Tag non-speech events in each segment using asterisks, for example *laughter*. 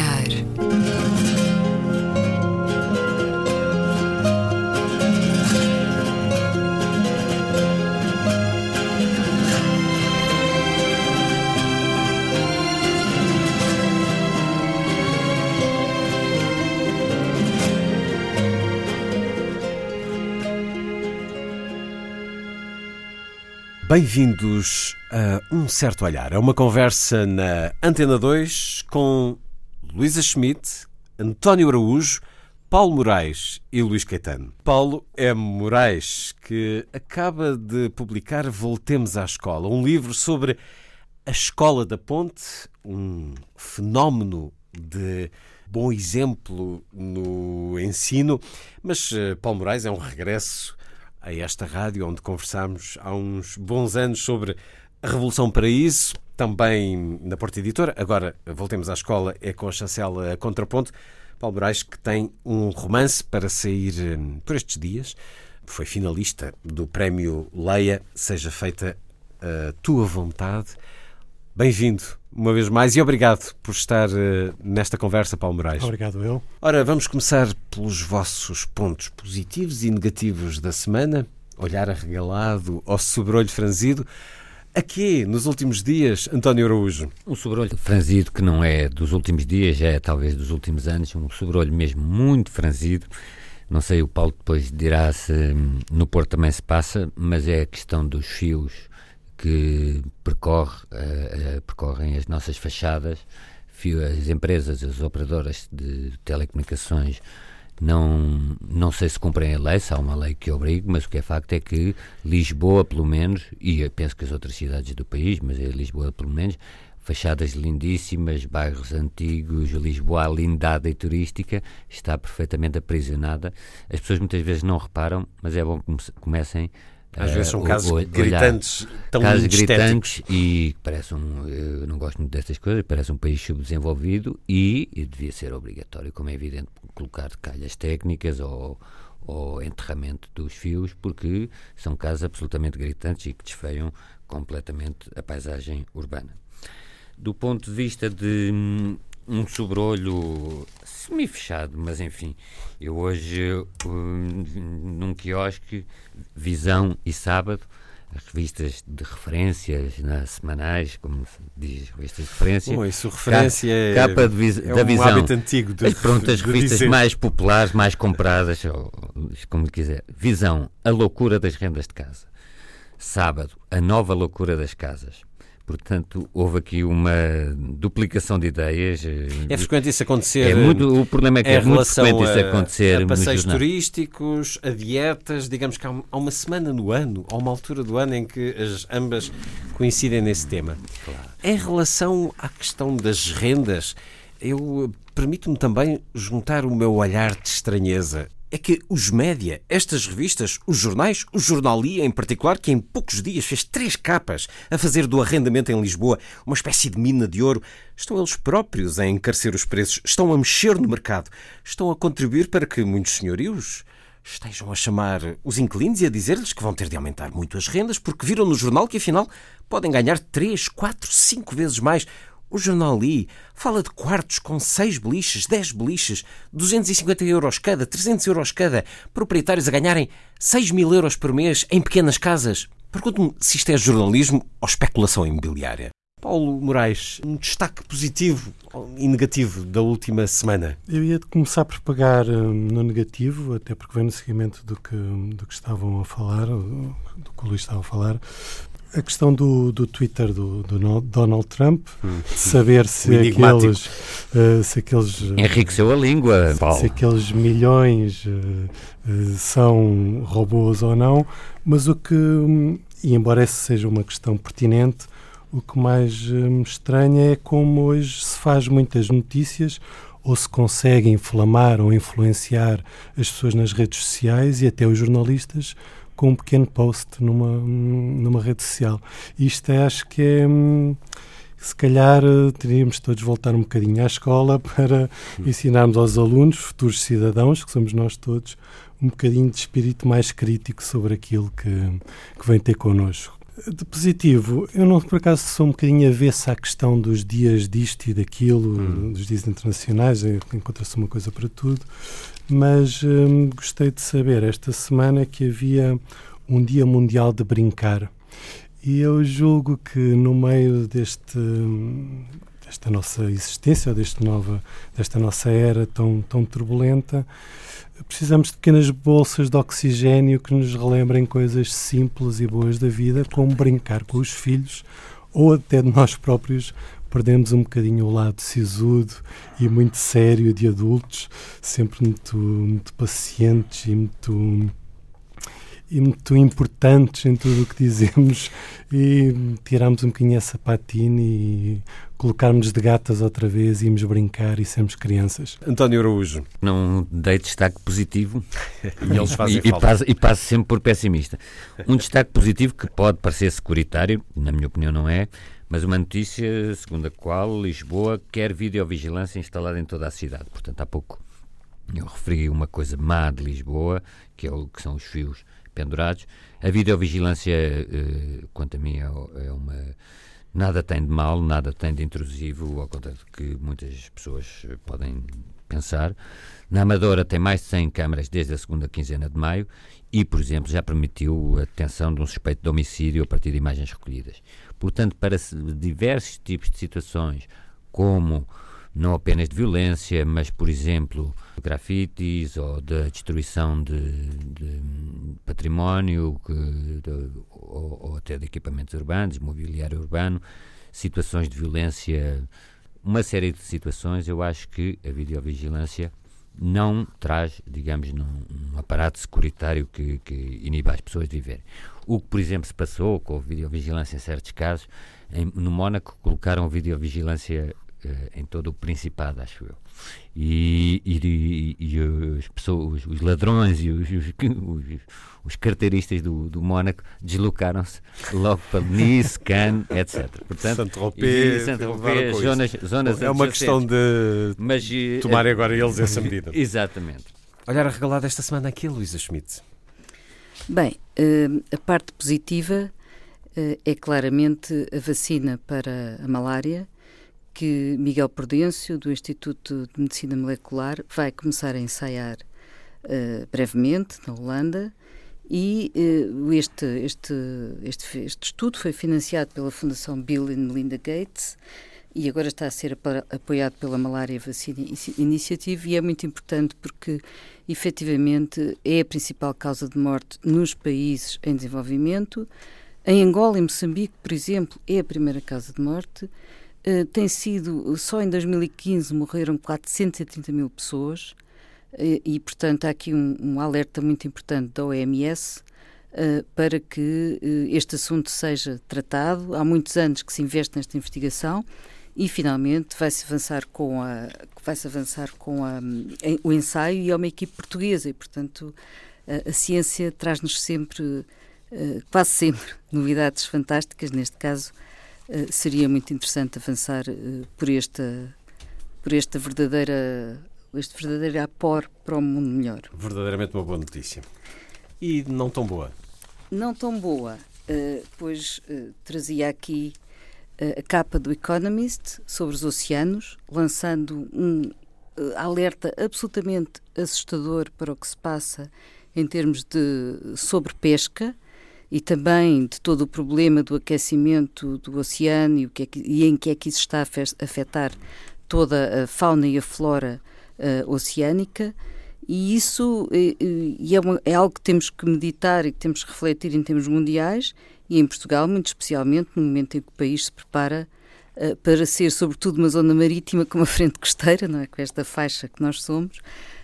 olhar. Bem-vindos a Um Certo Olhar. É uma conversa na Antena 2 com Luísa Schmidt, António Araújo, Paulo Moraes e Luís Caetano. Paulo M. Moraes, que acaba de publicar Voltemos à Escola, um livro sobre a Escola da Ponte, um fenómeno de bom exemplo no ensino, mas eh, Paulo Moraes é um regresso a esta rádio, onde conversámos há uns bons anos sobre a Revolução Paraíso, também na Porta Editora. Agora, voltemos à escola, é com a chancela Contraponto. Paulo Moraes, que tem um romance para sair hum, por estes dias, foi finalista do prémio Leia, seja feita a tua vontade. Bem-vindo uma vez mais e obrigado por estar uh, nesta conversa, Paulo Moraes. Obrigado, eu. Ora, vamos começar pelos vossos pontos positivos e negativos da semana. Olhar arregalado ao sobrolho franzido. Aqui, nos últimos dias, António Araújo? Um sobrolho franzido que não é dos últimos dias, é talvez dos últimos anos, um sobrolho mesmo muito franzido. Não sei, o Paulo depois dirá se hum, no Porto também se passa, mas é a questão dos fios que percorre, uh, uh, percorrem as nossas fachadas, as empresas, as operadoras de telecomunicações não, não sei se cumprem a lei, se há uma lei que obrigue, mas o que é facto é que Lisboa, pelo menos, e penso que as outras cidades do país, mas é Lisboa, pelo menos, fachadas lindíssimas, bairros antigos, Lisboa lindada e turística, está perfeitamente aprisionada. As pessoas muitas vezes não reparam, mas é bom que comecem às vezes são casos uh, gritantes, tão casos gritantes e parece um, eu não gosto muito destas coisas, parece um país subdesenvolvido e, e devia ser obrigatório, como é evidente, colocar calhas técnicas ou, ou enterramento dos fios, porque são casos absolutamente gritantes e que desfeiam completamente a paisagem urbana. Do ponto de vista de hum, um sobrolho semi-fechado, mas enfim, eu hoje um, num quiosque, Visão e Sábado, as revistas de referências na, semanais, como se diz, revistas de referência. Bom, isso referência é, capa de é da um visão. hábito antigo de, as, pronto, as *laughs* revistas dizer. mais populares, mais compradas, ou, como quiser. Visão, a loucura das rendas de casa. Sábado, a nova loucura das casas. Portanto, houve aqui uma duplicação de ideias. É frequente isso acontecer. É muito, o problema é que é muito frequente isso acontecer. A passeios turísticos, a dietas, digamos que há uma semana no ano, há uma altura do ano em que as ambas coincidem nesse tema. Claro. Em relação à questão das rendas, eu permito-me também juntar o meu olhar de estranheza é que os média, estas revistas, os jornais, o Jornalia em particular, que em poucos dias fez três capas a fazer do arrendamento em Lisboa uma espécie de mina de ouro, estão eles próprios a encarecer os preços, estão a mexer no mercado, estão a contribuir para que muitos senhorios estejam a chamar os inquilinos e a dizer-lhes que vão ter de aumentar muito as rendas porque viram no jornal que afinal podem ganhar três, quatro, cinco vezes mais o jornal Li fala de quartos com 6 beliches, 10 beliches, 250 euros cada, 300 euros cada, proprietários a ganharem 6 mil euros por mês em pequenas casas. Pergunto-me se isto é jornalismo ou especulação imobiliária. Paulo Moraes, um destaque positivo e negativo da última semana? Eu ia começar por pegar hum, no negativo, até porque vem no seguimento do que, do que estavam a falar, do que o Luís estava a falar a questão do, do Twitter do, do Donald Trump, hum. saber se aqueles, uh, se aqueles enriqueceu a língua, Paulo. se aqueles milhões uh, uh, são robôs ou não, mas o que e embora essa seja uma questão pertinente, o que mais me estranha é como hoje se faz muitas notícias ou se consegue inflamar ou influenciar as pessoas nas redes sociais e até os jornalistas com um pequeno post numa, numa rede social. Isto é, acho que é. Se calhar teríamos todos voltar um bocadinho à escola *laughs* para ensinarmos aos alunos, futuros cidadãos, que somos nós todos, um bocadinho de espírito mais crítico sobre aquilo que, que vem ter connosco. De positivo, eu não por acaso sou um bocadinho avesso à questão dos dias disto e daquilo, hum. dos dias internacionais, encontra-se uma coisa para tudo, mas hum, gostei de saber esta semana que havia um Dia Mundial de Brincar. E eu julgo que no meio deste, desta nossa existência, deste nova, desta nossa era tão, tão turbulenta, precisamos de pequenas bolsas de oxigênio que nos relembrem coisas simples e boas da vida, como brincar com os filhos ou até de nós próprios perdemos um bocadinho o lado sisudo e muito sério de adultos, sempre muito, muito pacientes e muito e muito importantes em tudo o que dizemos *laughs* e tirarmos um bocadinho essa patina e colocarmos de gatas outra vez, irmos brincar e sermos crianças. António Araújo. Não dei destaque positivo *laughs* e eles fazem e, e, passo, e passo sempre por pessimista. Um destaque positivo que pode parecer securitário, na minha opinião não é, mas uma notícia segundo a qual Lisboa quer videovigilância instalada em toda a cidade. Portanto, há pouco eu referi uma coisa má de Lisboa, que, é o, que são os fios pendurados. A videovigilância, eh, quanto a mim, é, é uma. Nada tem de mal, nada tem de intrusivo, ao contrário do que muitas pessoas podem pensar. Na Amadora tem mais de 100 câmaras desde a segunda quinzena de maio e, por exemplo, já permitiu a detenção de um suspeito de homicídio a partir de imagens recolhidas. Portanto, para diversos tipos de situações, como não apenas de violência, mas, por exemplo, grafites ou da destruição de, de património que, de, ou, ou, até de equipamentos urbanos, mobiliário urbano, situações de violência, uma série de situações, eu acho que a videovigilância não traz, digamos, num, um aparato securitário que, que iniba as pessoas de viverem. O que, por exemplo, se passou com a videovigilância em certos casos, em, no Mónaco colocaram videovigilância uh, em todo o Principado, acho eu. E, e, e, e as pessoas, os ladrões e os, os, os carteiristas do, do Mónaco deslocaram-se logo para Nice, Cannes, etc. Portanto, Saint-Tropez, Saint zonas, zonas É uma questão de Mas, eh, tomar agora eles essa medida. Exatamente. Olhar a regalada esta semana aqui, Luísa Schmidt. Bem, eh, a parte positiva é claramente a vacina para a malária que Miguel Prudêncio, do Instituto de Medicina Molecular, vai começar a ensaiar uh, brevemente na Holanda. E uh, este, este, este, este estudo foi financiado pela Fundação Bill e Melinda Gates e agora está a ser apoiado pela Malária Vacina Initiative e é muito importante porque, efetivamente, é a principal causa de morte nos países em desenvolvimento. Em Angola e Moçambique, por exemplo, é a primeira causa de morte eh, tem sido, só em 2015 morreram 430 mil pessoas uh, e, portanto, há aqui um, um, alerta muito importante da OMS uh, eh, para que este assunto seja tratado. Há muitos anos que se investe nesta investigação e, finalmente, vai-se avançar com, a, vai -se avançar com a, o ensaio e é uma equipe portuguesa e, portanto, a ciência traz-nos sempre, quase sempre, *laughs* novidades fantásticas, neste caso eh, seria muito interessante avançar uh, por esta por esta verdadeira este verdadeiro apor para um mundo melhor. Verdadeiramente uma boa notícia. E não tão boa? Não tão boa, pois trazia aqui a capa do Economist sobre os oceanos, lançando um alerta absolutamente assustador para o que se passa em termos de sobrepesca e também de todo o problema do aquecimento do oceano e, o que é que, e em que é que isso está a afetar toda a fauna e a flora uh, oceânica. E isso e é, uma, é, algo que temos que meditar e que temos que refletir em termos mundiais e em Portugal, muito especialmente no momento em que o país se prepara uh, para ser, sobretudo, uma zona marítima com uma frente costeira, não é? com esta faixa que nós somos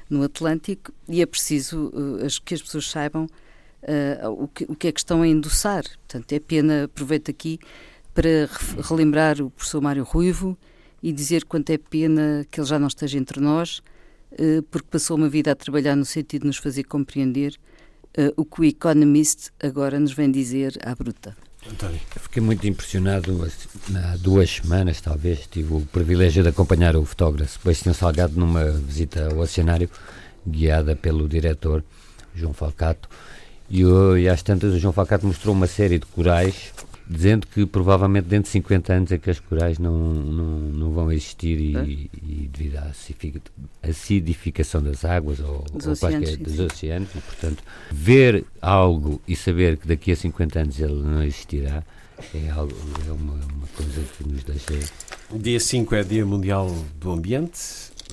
no Atlântico, e é preciso uh, que as pessoas saibam uh, o, que, o que é que estão a endossar. Portanto, é pena, aproveito aqui para relembrar o professor Mário Ruivo e dizer quanto é pena que ele já não esteja entre nós, porque passou uma vida a trabalhar no sentido de nos fazer compreender uh, o que o Economist agora nos vem dizer à bruta. António. Fiquei muito impressionado há duas semanas, talvez. Tive o privilégio de acompanhar o fotógrafo Sebastião Salgado numa visita ao oceanário, guiada pelo diretor João Falcato E, e às tantas o João Falcato mostrou uma série de corais dizendo que provavelmente dentro de 50 anos aqueles corais não, não, não vão existir e, é? e devido à acidificação das águas ou, dos, ou oceanos, qualquer, dos oceanos e portanto ver algo e saber que daqui a 50 anos ele não existirá é, algo, é uma, uma coisa que nos deixa... Dia 5 é Dia Mundial do Ambiente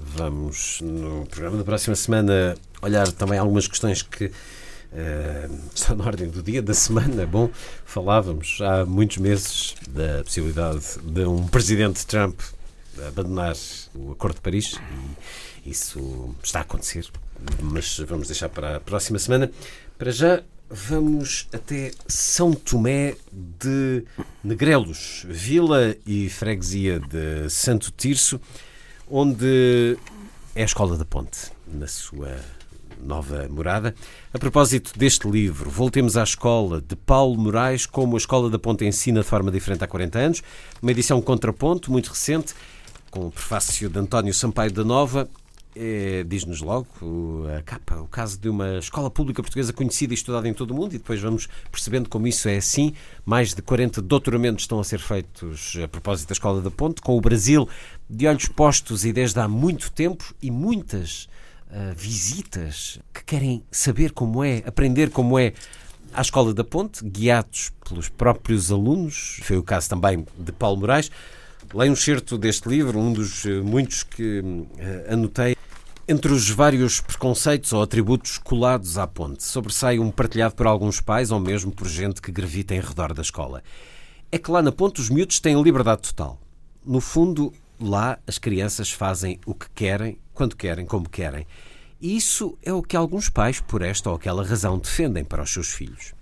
vamos no programa da próxima semana olhar também algumas questões que Uh, na ordem do dia, da semana. Bom, falávamos há muitos meses da possibilidade de um presidente Trump abandonar o Acordo de Paris e isso está a acontecer, mas vamos deixar para a próxima semana. Para já, vamos até São Tomé de Negrelos, vila e freguesia de Santo Tirso, onde é a Escola da Ponte, na sua nova morada. A propósito deste livro, voltemos à escola de Paulo Moraes, como a Escola da Ponte ensina de forma diferente há 40 anos. Uma edição contraponto, muito recente, com o prefácio de António Sampaio da Nova. É, Diz-nos logo a capa, o caso de uma escola pública portuguesa conhecida e estudada em todo o mundo, e depois vamos percebendo como isso é assim. Mais de 40 doutoramentos estão a ser feitos a propósito da Escola da Ponte, com o Brasil de olhos postos e desde há muito tempo, e muitas visitas que querem saber como é, aprender como é à Escola da Ponte, guiados pelos próprios alunos. Foi o caso também de Paulo Moraes. Leio um certo deste livro, um dos eh, muitos que uh, anotei. Entre os vários preconceitos ou atributos colados à ponte, sobressai um partilhado por alguns pais ou mesmo por gente que gravita em redor da escola. É que lá na ponte os miúdos têm liberdade total. No fundo, lá as crianças fazem o que querem quando querem, como querem. E isso é o que alguns pais, por esta ou aquela razão, defendem para os seus filhos.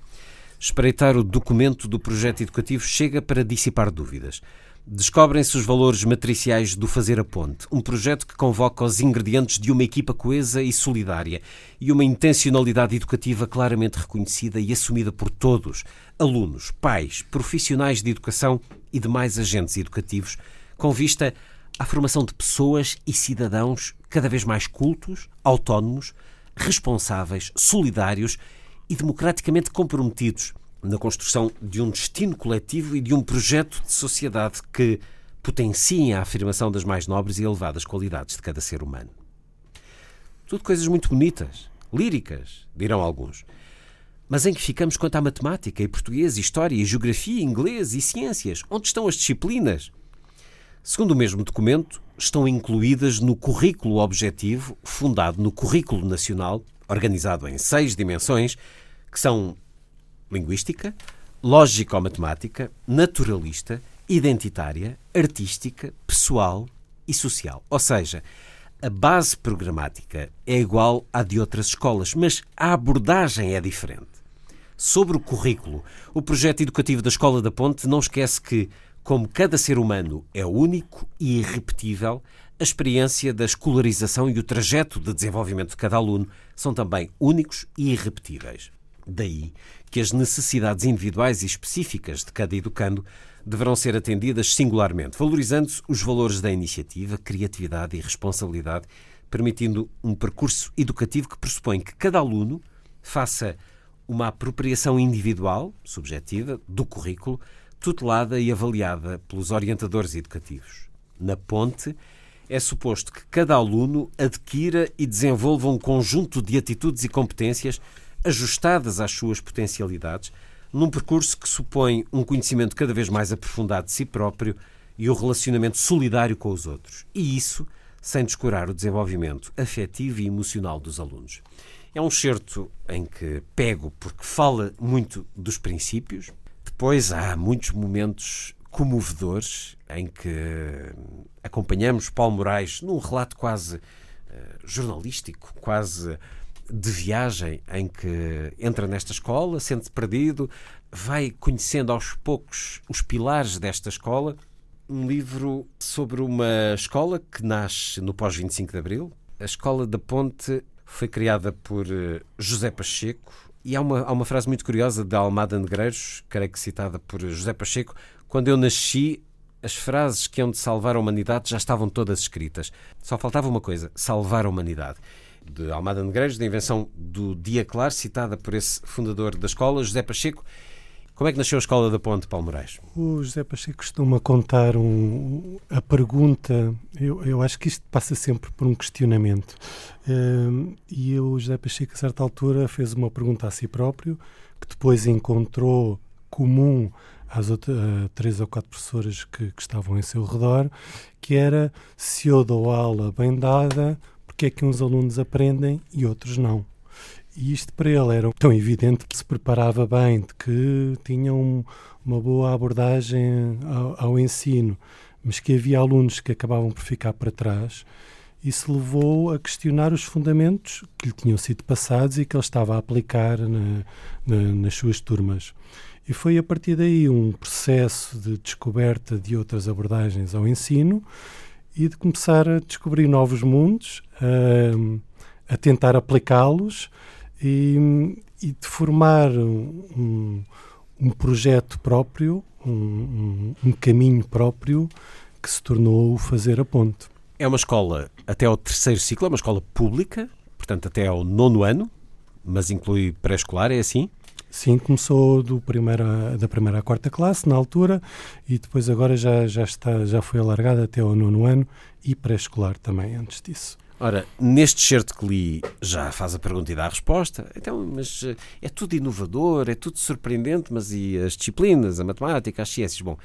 Espreitar o documento do projeto educativo chega para dissipar dúvidas. Descobrem-se os valores matriciais do Fazer a Ponte, um projeto que convoca os ingredientes de uma equipa coesa e solidária e uma intencionalidade educativa claramente reconhecida e assumida por todos, alunos, pais, profissionais de educação e demais agentes educativos, com vista à formação de pessoas e cidadãos cada vez mais cultos, autónomos, responsáveis, solidários e democraticamente comprometidos na construção de um destino coletivo e de um projeto de sociedade que potenciem a afirmação das mais nobres e elevadas qualidades de cada ser humano. Tudo coisas muito bonitas, líricas, dirão alguns. Mas em que ficamos quanto à matemática e português, história e geografia, inglês e ciências? Onde estão as disciplinas? Segundo o mesmo documento, estão incluídas no currículo objetivo, fundado no Currículo Nacional, organizado em seis dimensões, que são linguística, lógico-matemática, naturalista, identitária, artística, pessoal e social. Ou seja, a base programática é igual à de outras escolas, mas a abordagem é diferente. Sobre o currículo, o projeto educativo da Escola da Ponte não esquece que como cada ser humano é único e irrepetível, a experiência da escolarização e o trajeto de desenvolvimento de cada aluno são também únicos e irrepetíveis. Daí que as necessidades individuais e específicas de cada educando deverão ser atendidas singularmente, valorizando-se os valores da iniciativa, criatividade e responsabilidade, permitindo um percurso educativo que pressupõe que cada aluno faça uma apropriação individual, subjetiva, do currículo, tutelada e avaliada pelos orientadores educativos. Na ponte, é suposto que cada aluno adquira e desenvolva um conjunto de atitudes e competências ajustadas às suas potencialidades, num percurso que supõe um conhecimento cada vez mais aprofundado de si próprio e o relacionamento solidário com os outros. E isso sem descurar o desenvolvimento afetivo e emocional dos alunos. É um certo em que pego porque fala muito dos princípios, depois há muitos momentos comovedores em que acompanhamos Paulo Moraes num relato quase uh, jornalístico, quase de viagem, em que entra nesta escola, sente-se perdido, vai conhecendo aos poucos os pilares desta escola. Um livro sobre uma escola que nasce no pós-25 de Abril. A Escola da Ponte foi criada por eh, José Pacheco, e há uma, há uma frase muito curiosa de Almada Negreiros, creio que citada por José Pacheco: Quando eu nasci, as frases que hão de salvar a humanidade já estavam todas escritas. Só faltava uma coisa: salvar a humanidade. de Almada Negreiros, da invenção do Dia Claro, citada por esse fundador da escola, José Pacheco. Como é que nasceu a Escola da Ponte, Paulo Moraes? O José Pacheco costuma contar um, a pergunta, eu, eu, acho que isto passa sempre por um questionamento. Uh, e o José Pacheco, a certa altura, fez uma pergunta a si próprio, que depois encontrou comum às outras, uh, três ou quatro professoras que, que, estavam em seu redor, que era se eu dou aula bem dada, porque é que uns alunos aprendem e outros não? E isto para ele era tão evidente que se preparava bem, de que tinha um, uma boa abordagem ao, ao, ensino, mas que havia alunos que acabavam por ficar para trás. Isso levou a questionar os fundamentos que lhe tinham sido passados e que ele estava a aplicar na, na, nas suas turmas. E foi a partir daí um processo de descoberta de outras abordagens ao ensino e de começar a descobrir novos mundos, a, a tentar aplicá-los e, e de formar um, um projeto próprio, um, um, caminho próprio que se tornou o Fazer a Ponte. É uma escola até ao terceiro ciclo, é uma escola pública, portanto até ao nono ano, mas inclui pré-escolar, é assim? Sim, começou do primeira, da primeira à quarta classe, na altura, e depois agora já, já, está, já foi alargada até ao nono ano e pré-escolar também, antes disso. Ora, neste certo que li já faz a pergunta e dá a resposta. Então, mas eh, é tudo inovador, é tudo surpreendente, mas e as disciplinas, a matemática, as ciências? Bom,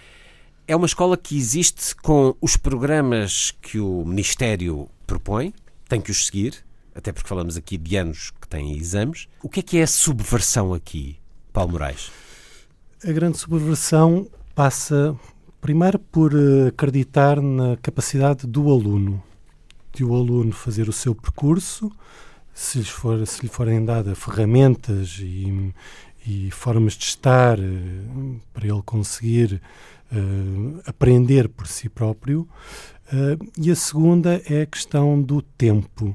é uma escola que existe com os programas que o Ministério propõe, tem que os seguir, até porque falamos aqui de anos que têm exames. O que é que é a subversão aqui, Paulo Moraes? A grande subversão passa primeiro por eh, acreditar na capacidade do aluno de o aluno fazer o seu percurso, se, lhes for, se lhe forem dadas ferramentas e, e, formas de estar uh, para ele conseguir uh, aprender por si próprio. Uh, e a segunda é a questão do tempo.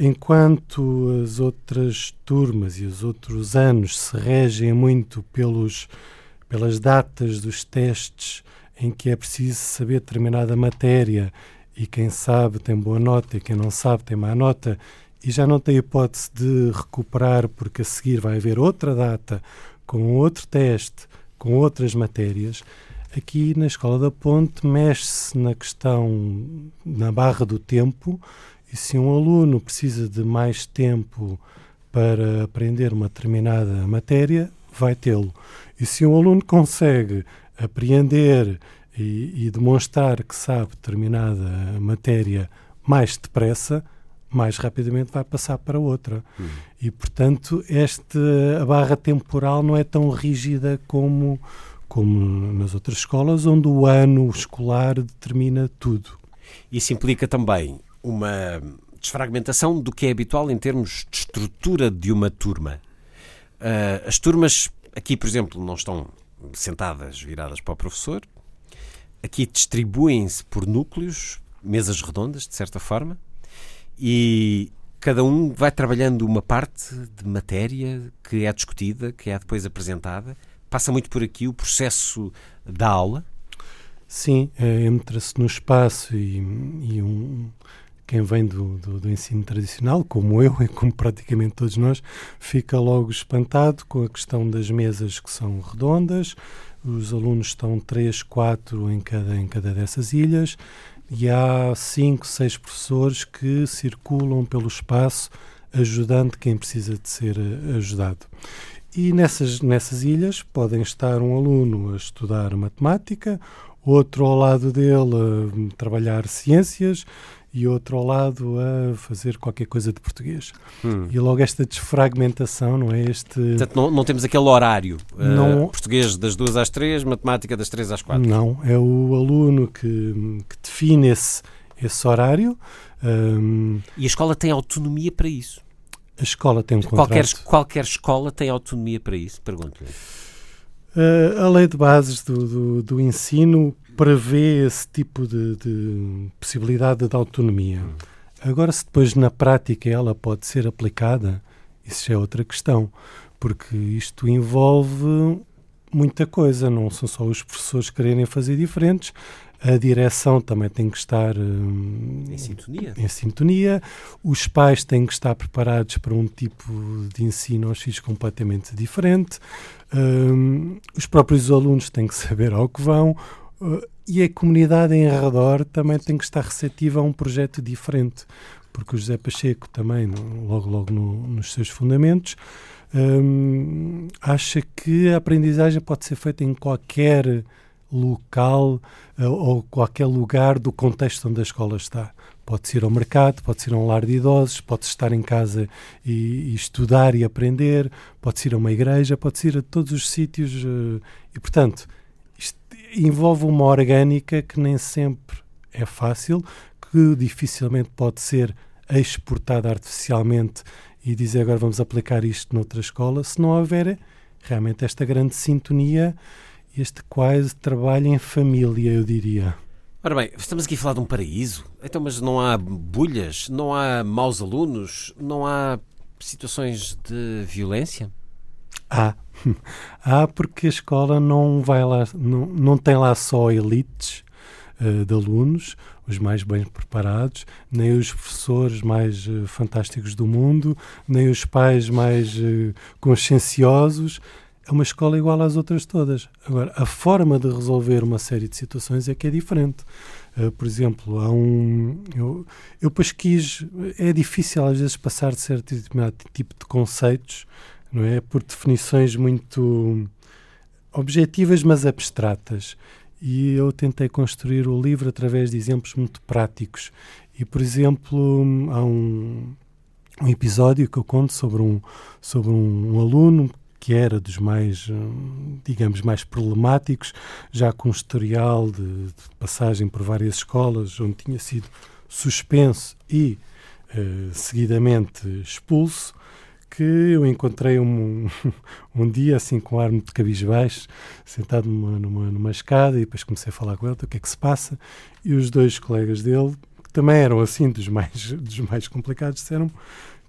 enquanto as outras turmas e os outros anos se regem muito pelos, pelas datas dos testes em que é preciso saber determinada matéria e quem sabe tem boa nota e quem não sabe tem má nota e já não tem hipótese de recuperar porque a seguir vai haver outra data com outro teste, com outras matérias. Aqui na Escola da Ponte mexe-se na questão, na barra do tempo, e se um aluno precisa de mais tempo para aprender uma determinada matéria, vai tê-lo. E se um aluno consegue apreender e, e demonstrar que sabe determinada matéria mais depressa, mais rapidamente vai passar para outra. Uhum. E, portanto, esta, a barra temporal não é tão rígida como, como nas outras escolas, onde o ano escolar determina tudo. Isso implica também uma desfragmentação do que é habitual em termos de estrutura de uma turma. Uh, as turmas aqui, por exemplo, não estão sentadas viradas para o professor, aqui distribuem-se por núcleos, mesas redondas, de certa forma, e cada um vai trabalhando uma parte de matéria que é discutida, que é depois apresentada. Passa muito por aqui o processo da aula. Sim, é, entra-se no espaço e, e um, quem vem do, do, do, ensino tradicional, como eu e como praticamente todos nós, fica logo espantado com a questão das mesas que são redondas, os alunos estão 3, 4 em cada, em cada dessas ilhas e há 5, 6 professores que circulam pelo espaço ajudando quem precisa de ser eh, ajudado. E nessas, nessas ilhas podem estar um aluno a estudar matemática, outro ao lado dele a trabalhar ciências e outro ao lado a fazer qualquer coisa de português. Hum. E logo esta desfragmentação, não é? Este... Portanto, não, não temos aquele horário. Eh, não... Uh, português das duas às três, matemática das três às quatro. Não, é o aluno que, que define esse, esse horário. Um... E a escola tem autonomia para isso? A escola tem um qualquer, contrato. Qualquer escola tem autonomia para isso? Pergunto-lhe. Uh, a lei de bases do, do, do ensino prevê esse tipo de, de possibilidade de autonomia. Agora, se depois na prática ela pode ser aplicada, isso já é outra questão, porque isto envolve muita coisa, não são só os professores quererem fazer diferentes, a direção também tem que estar em, sintonia. em sintonia, os pais têm que estar preparados para um tipo de ensino aos filhos completamente diferente, um, os próprios alunos têm que saber ao que vão. E a comunidade em redor também tem que estar receptiva a um projeto diferente, porque o José Pacheco também, logo, logo no, nos seus fundamentos, um, acha que a aprendizagem pode ser feita em qualquer local uh, ou qualquer lugar do contexto onde a escola está. Pode-se ir ao mercado, pode-se ir a um lar de idosos, pode-se estar em casa e, e, estudar e aprender, pode-se ir a uma igreja, pode-se ir a todos os sítios. Uh, e, portanto, envolve uma orgânica que nem sempre é fácil, que dificilmente pode ser exportada artificialmente e dizer agora vamos aplicar isto noutra escola, se não houver realmente esta grande sintonia, este quase trabalho em família, eu diria. Ora bem, estamos aqui a falar de um paraíso. Então, mas não há bulhas, não há maus alunos, não há situações de violência? Há. Há *laughs* porque a escola não vai lá, não, não tem lá só elites uh, de alunos, os mais bem preparados, nem os professores mais uh, fantásticos do mundo, nem os pais mais uh, conscienciosos. É uma escola igual às outras todas. Agora, a forma de resolver uma série de situações é que é diferente. Uh, por exemplo, há um. Eu, eu pesquiso. É difícil às vezes passar de certo tipo de conceitos, não é? Por definições muito objetivas, mas abstratas e eu tentei construir o livro através de exemplos muito práticos. E, por exemplo, há um, um episódio que eu conto sobre um, sobre um, um aluno que era dos mais, digamos, mais problemáticos, já com um historial de, de, passagem por várias escolas, onde tinha sido suspenso e eh, seguidamente expulso, que eu encontrei um, *laughs* um dia assim com ar muito cabisbaixo, sentado numa, numa, numa escada e depois comecei a falar com ele, o que é que se passa, e os dois colegas dele, que também eram assim dos mais, *laughs* dos mais complicados, disseram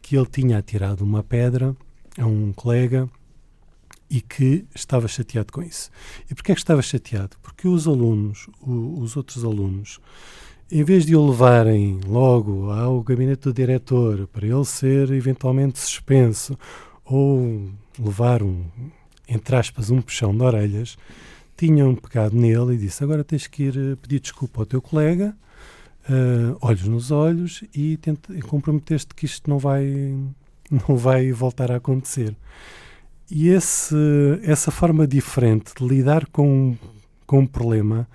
que ele tinha atirado uma pedra a um colega e que estava chateado com isso. E porquê é que estava chateado? Porque os alunos, o, os outros alunos, em vez de o levarem logo ao gabinete do diretor para ele ser eventualmente suspenso ou levar um, entre aspas, um puxão de orelhas, tinham pegado nele e disse: Agora tens que ir eh, pedir desculpa ao teu colega, uh, olhos nos olhos, e, e comprometeste que isto não vai, não vai voltar a acontecer. E esse, essa forma diferente de lidar com, com um problema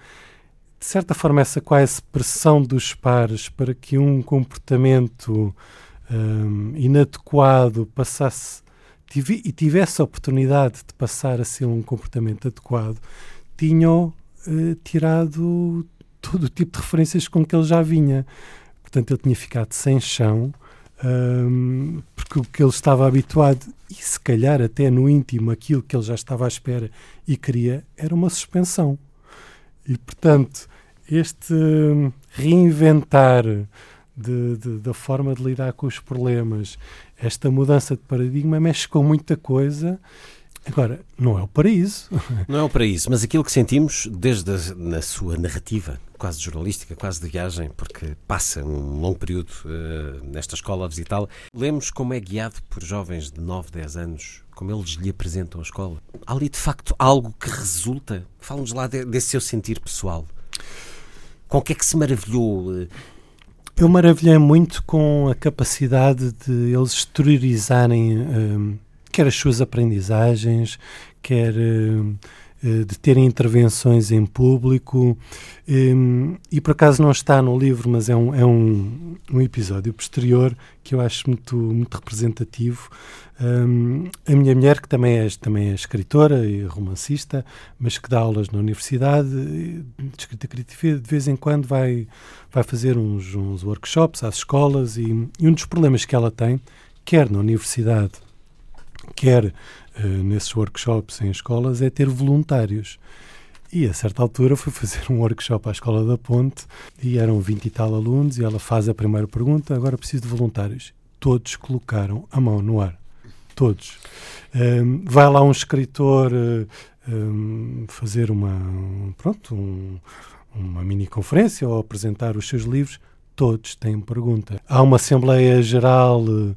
de certa forma, essa quase pressão dos pares para que um comportamento um, inadequado passasse tive, e tivesse a oportunidade de passar a ser um comportamento adequado, tinham uh, tirado todo o tipo de referências com que ele já vinha. Portanto, ele tinha ficado sem chão, um, porque o que ele estava habituado, e se calhar até no íntimo aquilo que ele já estava à espera e queria, era uma suspensão. E, portanto, este reinventar de, de, da forma de lidar com os problemas, esta mudança de paradigma mexe com muita coisa. Agora, não é o paraíso. *laughs* Não é o paraíso, mas aquilo que sentimos desde a, na sua narrativa, quase jornalística, quase de viagem, porque passa um longo período uh, nesta escola a visitá-la, lemos como é guiado por jovens de 9, 10 anos como eles lhe apresentam a escola. Há ali, de facto, algo que resulta? Fala-nos lá de, desse seu sentir pessoal. Com o que é que se maravilhou? Eu maravilhei muito com a capacidade de eles exteriorizarem um, quer as suas aprendizagens, quer um, eh, de terem intervenções em público um, e por acaso não está no livro, mas é um, é um, um episódio posterior que eu acho muito, muito representativo. Um, a minha mulher, que também é, também é escritora e romancista, mas que dá aulas na universidade de escrita criativa, de vez em quando vai, vai fazer uns, uns workshops às escolas e, e um dos problemas que ela tem, quer na universidade, quer nesses workshops em escolas, é ter voluntários. E a certa altura foi fazer um workshop à Escola da Ponte e eram 20 e tal alunos e ela faz a primeira pergunta, agora preciso de voluntários. Todos colocaram a mão no ar. Todos. Um, vai lá um escritor um, fazer uma, um, pronto, um, uma mini conferência ou apresentar os seus livros, todos têm pergunta. Há uma Assembleia Geral uh,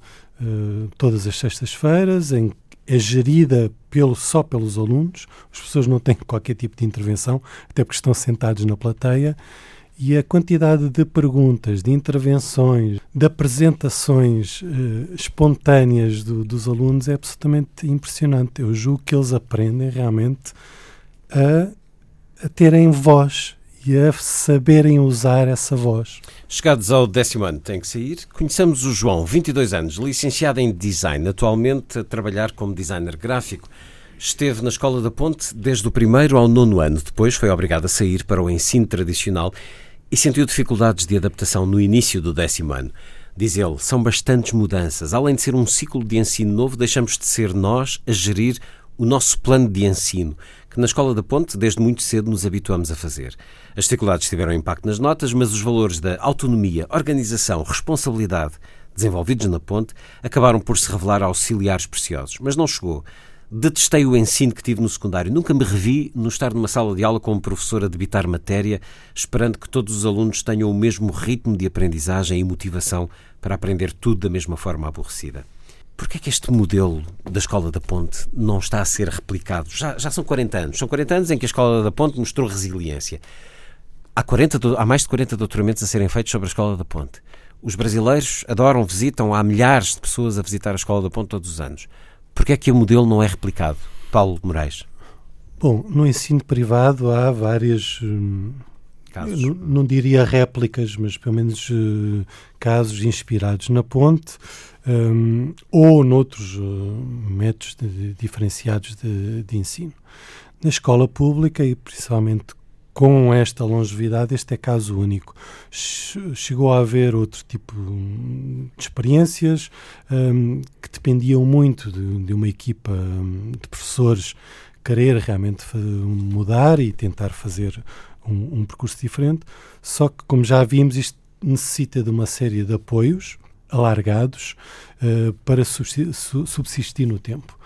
todas as sextas-feiras, em é gerida pelo, só pelos alunos, as pessoas não têm qualquer tipo de intervenção, até porque estão sentados na plateia, e a quantidade de perguntas, de intervenções, de apresentações uh, espontâneas do, dos alunos é absolutamente impressionante. Eu julgo que eles aprendem realmente a, a terem voz a saberem usar essa voz. Chegados ao décimo ano, tem que sair. Conhecemos o João, 22 anos, licenciado em design, atualmente a trabalhar como designer gráfico. Esteve na Escola da Ponte desde o primeiro ao nono ano, depois foi obrigado a sair para o ensino tradicional e sentiu dificuldades de adaptação no início do décimo ano. Diz ele, são bastantes mudanças. Além de ser um ciclo de ensino novo, deixamos de ser nós a gerir o nosso plano de ensino que na Escola da Ponte, desde muito cedo, nos habituamos a fazer. As dificuldades tiveram impacto nas notas, mas os valores da autonomia, organização, responsabilidade desenvolvidos na Ponte acabaram por se revelar auxiliares preciosos. Mas não chegou. Detestei o ensino que tive no secundário. Nunca me revi no estar numa sala de aula como professor a debitar matéria, esperando que todos os alunos tenham o mesmo ritmo de aprendizagem e motivação para aprender tudo da mesma forma aborrecida. Porquê é que este modelo da Escola da Ponte não está a ser replicado? Já, já são 40 anos. São 40 anos em que a Escola da Ponte mostrou resiliência. Há, 40, há mais de 40 doutoramentos a serem feitos sobre a Escola da Ponte. Os brasileiros adoram, visitam, há milhares de pessoas a visitar a Escola da Ponte todos os anos. Porquê é que o modelo não é replicado? Paulo Moraes. Bom, no ensino privado há várias... Hum, não, não, diria réplicas, mas pelo menos uh, casos inspirados na ponte um, ou noutros uh, métodos de, de, diferenciados de, de, ensino. Na escola pública, e principalmente com esta longevidade, este é caso único. Chegou a haver outro tipo de experiências um, que dependiam muito de, de uma equipa de professores querer realmente mudar e tentar fazer um, um percurso diferente. Só que, como já vimos, isto necessita de uma série de apoios alargados uh, para subsistir no tempo.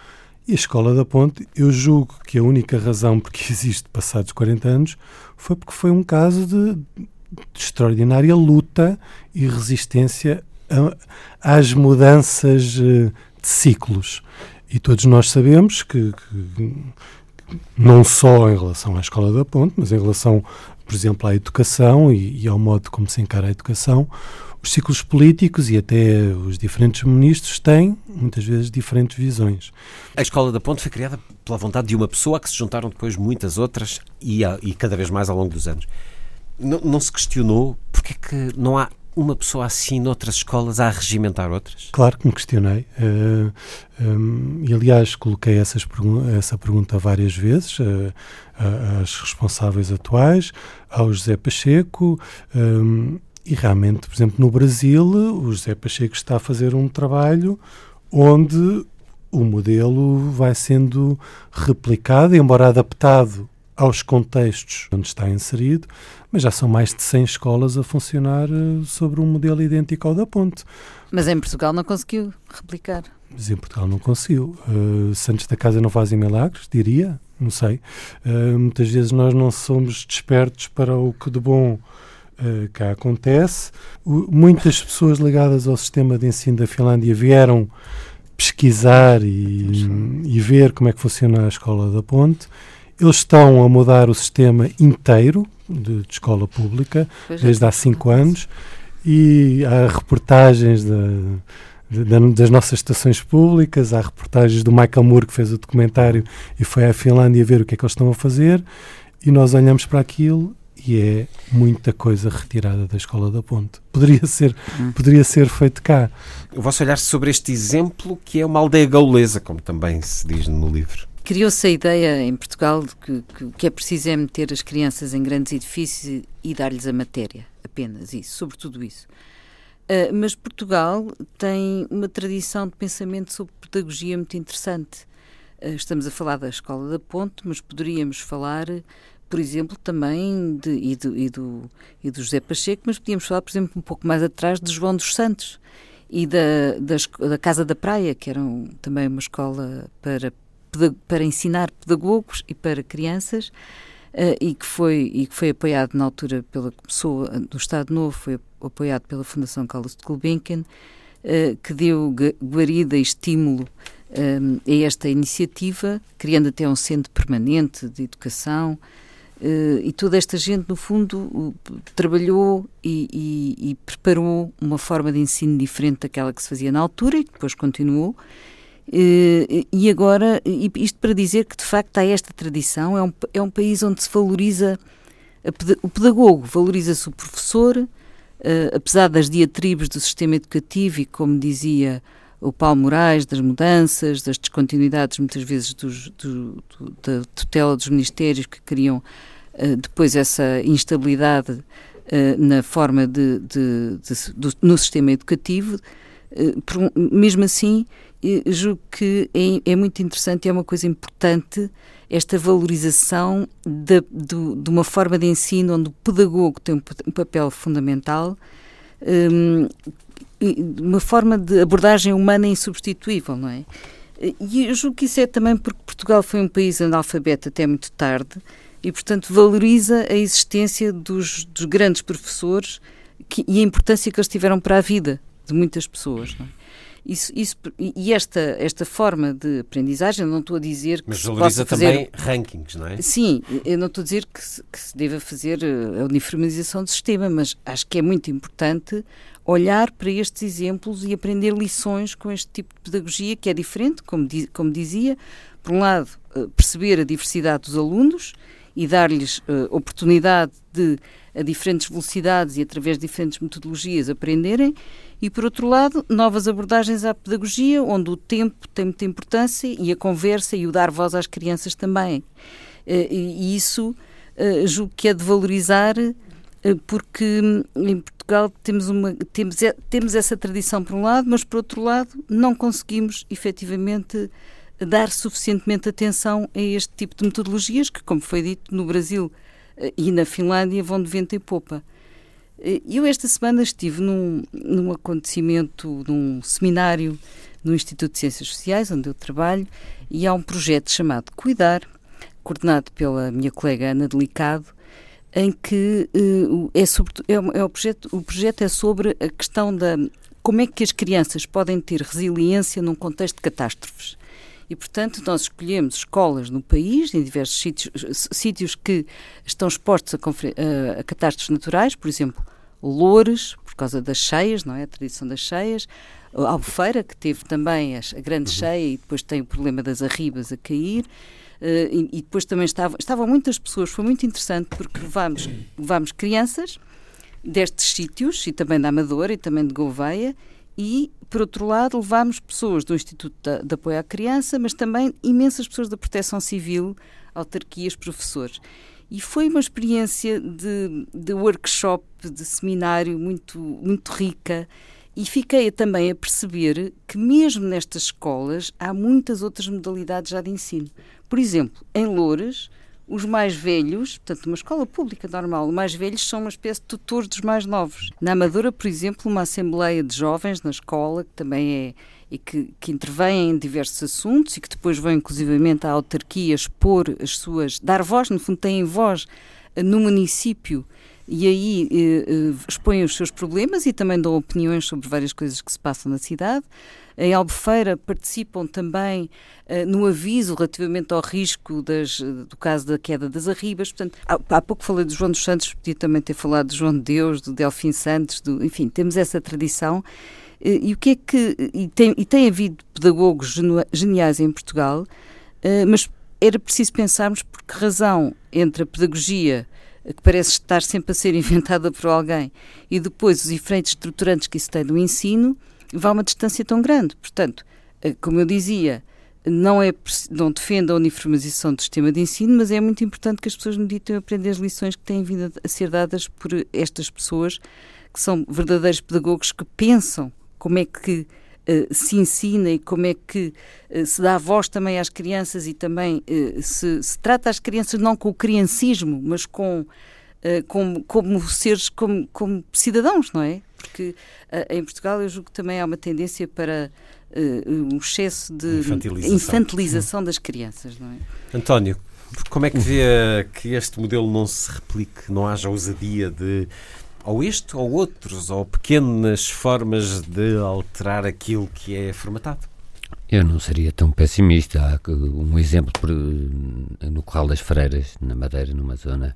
E a Escola da Ponte, eu julgo que a única razão por que *laughs* existe passados 40 anos foi porque foi um caso de, de extraordinária luta e resistência a, às mudanças uh, de ciclos. E todos nós sabemos que, que, não só em relação à Escola da Ponte, mas em relação, por exemplo, à educação e, e ao modo como se encara a educação, os ciclos políticos e até os diferentes ministros têm, muitas vezes, diferentes visões. A Escola da Ponte foi criada pela vontade de uma pessoa a que se juntaram depois muitas outras e, e cada vez mais ao longo dos anos. Não, não se questionou porque é que não há uma pessoa assim noutras escolas a regimentar outras? Claro que me questionei. Uh, eh, um, e, aliás, coloquei essas essa pergunta várias vezes uh, às responsáveis atuais, ao José Pacheco. Um, e realmente, por exemplo, no Brasil, o José Pacheco está a fazer um trabalho onde o modelo vai sendo replicado, embora adaptado aos contextos onde está inserido, mas já são mais de 100 escolas a funcionar eh, sobre um modelo idêntico ao da Ponte. Mas em Portugal não conseguiu replicar. Mas em Portugal não conseguiu. Uh, Santos da Casa não fazem milagres, diria, não sei. Uh, muitas vezes nós não somos despertos para o que de bom uh, cá acontece. O, muitas pessoas ligadas ao sistema de ensino da Finlândia vieram pesquisar e, e, ver como é que funciona a escola da Ponte. Eles estão a mudar o sistema inteiro de, de escola pública pois é. desde é. há cinco anos e há reportagens da, das nossas estações públicas, há reportagens do Michael Moore que fez o documentário e foi à Finlândia ver o que é que eles estão a fazer e nós olhamos para aquilo e é muita coisa retirada da Escola da Ponte. Poderia ser, hum. poderia ser feito cá. O vosso olhar sobre este exemplo, que é uma aldeia gaulesa, como também se diz no livro. Criou-se a ideia em Portugal de que, que, que é preciso é meter as crianças em grandes edifícios e dar-lhes a matéria, apenas isso, sobretudo isso. Uh, mas Portugal tem uma tradição de pensamento sobre pedagogia muito interessante. Uh, estamos a falar da Escola da Ponte, mas poderíamos falar por exemplo, também de, e, do, e, do, e do José Pacheco, mas podíamos falar, por exemplo, um pouco mais atrás de João dos Santos e da, da, Casa da Praia, que era também uma escola para, para ensinar pedagogos e para crianças. e, que foi, e que foi apoiado na altura pela pessoa do Estado Novo, foi apoiado pela Fundação Carlos de Gulbenkian, que deu guarida e estímulo a esta iniciativa, criando até um centro permanente de educação. Uh, e toda esta gente, no fundo, trabalhou e, e, e, preparou uma forma de ensino diferente daquela que se fazia na altura e depois continuou. Uh, e agora, isto para dizer que de facto há esta tradição, é um, é um país onde se valoriza o pedagogo, valoriza-se o professor, apesar das diatribes do sistema educativo e, como dizia o Paulo Moraes, das mudanças, das descontinuidades, muitas vezes dos, do, do, da tutela dos ministérios que uh, depois essa instabilidade uh, na forma de, de, de do, no sistema educativo. Por, mesmo assim, julgo que é, é, muito interessante e é uma coisa importante esta valorização de, de, de uma forma de ensino onde o pedagogo tem um, papel fundamental um, uma forma de abordagem humana insubstituível, não é? E eu julgo que isso é também porque Portugal foi um país analfabeto até muito tarde e, portanto, valoriza a existência dos, dos grandes professores que, e a importância que eles tiveram para a vida de muitas pessoas. É? Isso, isso, e esta, esta forma de aprendizagem, não estou a dizer que Mas valoriza fazer... também rankings, não é? Sim, eu não estou a dizer que se, que se deva fazer eh, a uniformização do sistema, mas acho que é muito importante olhar para estes exemplos e aprender lições com este tipo de pedagogia que é diferente, como, como dizia, por um lado, eh, perceber a diversidade dos alunos e dar-lhes uh, oportunidade de, a diferentes velocidades e através de diferentes metodologias, aprenderem, e, por outro lado, novas abordagens à pedagogia, onde o tempo tem muita importância e a conversa e o dar voz às crianças também. Uh, e isso uh, julgo que é de valorizar, porque hum, em Portugal temos, uma, temos, temos essa tradição por um lado, mas por outro lado não conseguimos efetivamente dar suficientemente atenção a este tipo de metodologias que, como foi dito, no Brasil e na Finlândia vão de vento e popa. Eu esta semana estive num, num acontecimento, num seminário no Instituto de Ciências Sociais, onde eu trabalho, e há um projeto chamado Cuidar, coordenado pela minha colega Ana Delicado, em que uh, é, sobre, é, é, o, projeto, o projeto é sobre a questão da como é que as crianças podem ter resiliência num contexto de catástrofes. E, portanto, nós escolhemos escolas no país, em diversos sítios, sítios que estão expostos a, a, a catástrofes naturais, por exemplo, Loures, por causa das cheias, não é? A tradição das cheias. Albufeira, que teve também a, grande uhum. cheia e depois tem o problema das arribas a cair. Uh, e, e, depois também estavam, estavam muitas pessoas, foi muito interessante porque levámos, levámos crianças destes sítios, e também da Amadora e também de Gouveia, e, por outro lado, levámos pessoas do Instituto de, de Apoio à Criança, mas também imensas pessoas da Proteção Civil, autarquias, professores. E foi uma experiência de, de workshop, de seminário muito, muito rica. E fiquei também a perceber que, mesmo nestas escolas, há muitas outras modalidades já de ensino. Por exemplo, em Loures, os mais velhos, portanto, uma escola pública normal, os mais velhos são uma espécie de tutores dos mais novos. Na Amadora, por exemplo, uma assembleia de jovens na escola, que também é e que, que intervêm em diversos assuntos e que depois vão inclusivamente à autarquia expor as suas, dar voz, no fundo têm voz eh, no município e aí eh, eh, expõem os seus problemas e também dão opiniões sobre várias coisas que se passam na cidade. Em Albufeira participam também uh, no aviso relativamente ao risco das, do caso da queda das arribas. Portanto, há, há, pouco falei do João dos Santos, podia também ter falado do João de Deus, do Delfim Santos, do, enfim, temos essa tradição e o que é que. E tem, e tem havido pedagogos geniais em Portugal, eh, mas era preciso pensarmos por que razão entre a pedagogia que parece estar sempre a ser *laughs* inventada por alguém e depois os efeitos estruturantes que isso tem no ensino, vá uma distância tão grande. Portanto, eh, como eu dizia, não, é, não defendo a uniformização do sistema de ensino, mas é muito importante que as pessoas meditem a aprender as lições que têm vindo a ser dadas por estas pessoas, que são verdadeiros pedagogos que pensam como é que uh, se ensina e como é que uh, se dá voz também às crianças e também uh, se, se, trata as crianças não com o criancismo, mas com, como, como seres, como, como cidadãos, não é? Porque em Portugal eu julgo que também há uma tendência para um excesso de infantilização, infantilização das crianças, não é? António, Como é que vê que este modelo não se replique, não haja ousadia de ou este ou outros, ou pequenas formas de alterar aquilo que é formatado? Eu não seria tão pessimista. Há um exemplo no Corral das Freiras, na Madeira, numa zona,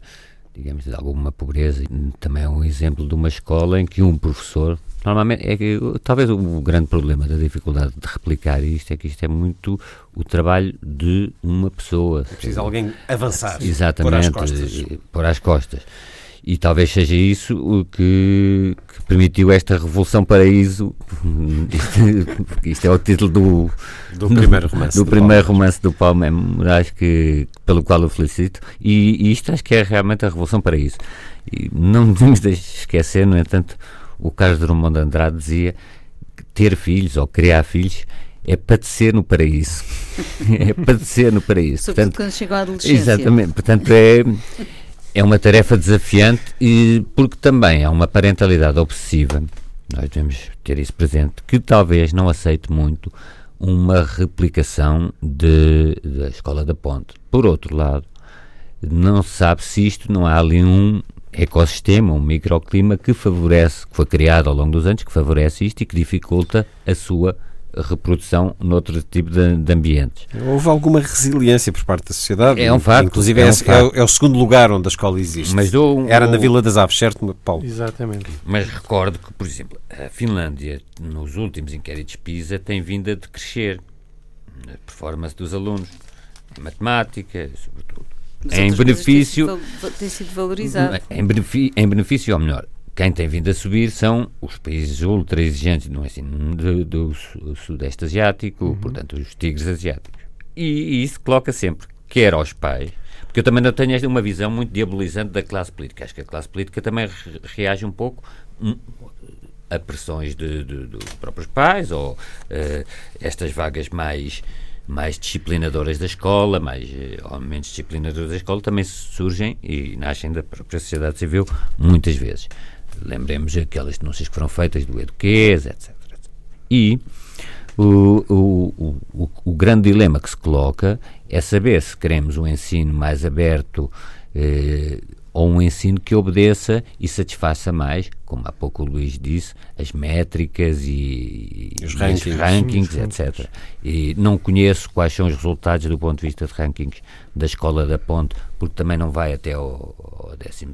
digamos, de alguma pobreza. Também é um exemplo de uma escola em que um professor. Normalmente, é que, talvez o grande problema da dificuldade de replicar isto é que isto é muito o trabalho de uma pessoa. Precisa alguém avançar. Exatamente, pôr às costas. Pôr às costas. E talvez seja isso o que, que permitiu esta Revolução Paraíso. Isto é o título do, do primeiro romance do, do primeiro Paulo. romance do Paulo Moraes, que, pelo qual eu felicito. E, e, isto acho que é realmente a Revolução Paraíso. E não *laughs* nos deixe esquecer, no entanto, o Carlos Drummond de Andrade dizia que ter filhos ou criar filhos é padecer no paraíso. *laughs* é padecer no paraíso. Sobretudo Portanto, quando chega à adolescência. Exatamente. Portanto, é é uma tarefa desafiante e porque também há uma parentalidade obsessiva, nós devemos ter isso presente, que talvez não aceite muito uma replicação de, da Escola da Ponte. Por outro lado, não se sabe se isto não há ali um ecossistema, um microclima que favorece, que foi criado ao longo dos anos, que favorece isto e que dificulta a sua reprodução noutro tipo de, de, ambientes. Houve alguma resiliência por parte da sociedade? É um facto. Inclusive é, um é, facto. É, é, o segundo lugar onde a escola existe. Mas do, Era na Vila das Aves, certo, Paulo? Exatamente. Mas recordo que, por exemplo, a Finlândia, nos últimos inquéritos PISA, tem vindo a decrescer na performance dos alunos, em matemática, sobretudo. Mas em benefício. Tem sido valorizado. Em benefício, em benefício, ou melhor, quem tem vindo a subir são os países ultra exigentes no ensino do, do Sudeste Asiático, uhum. portanto, os tigres asiáticos. E, e, isso coloca sempre, quer aos pais, porque eu também não tenho uma visão muito diabolizante da classe política. Acho que a classe política também reage um pouco hum, a pressões de, de, dos próprios pais ou uh, estas vagas mais mais disciplinadoras da escola, mais eh, ou menos disciplinadoras da escola, também surgem e nascem da própria sociedade civil muitas vezes. Lembremos aquelas denúncias que foram feitas do Eduquês, etc. E o, o, o, o, grande dilema que se coloca é saber se queremos um ensino mais aberto eh, ou um ensino que obedeça e satisfaça mais, como há pouco o Luís disse, as métricas e, os rankings, rankings etc. E não conheço quais são os resultados do ponto de vista de rankings da Escola da Ponte, porque também não vai até ao, ao 12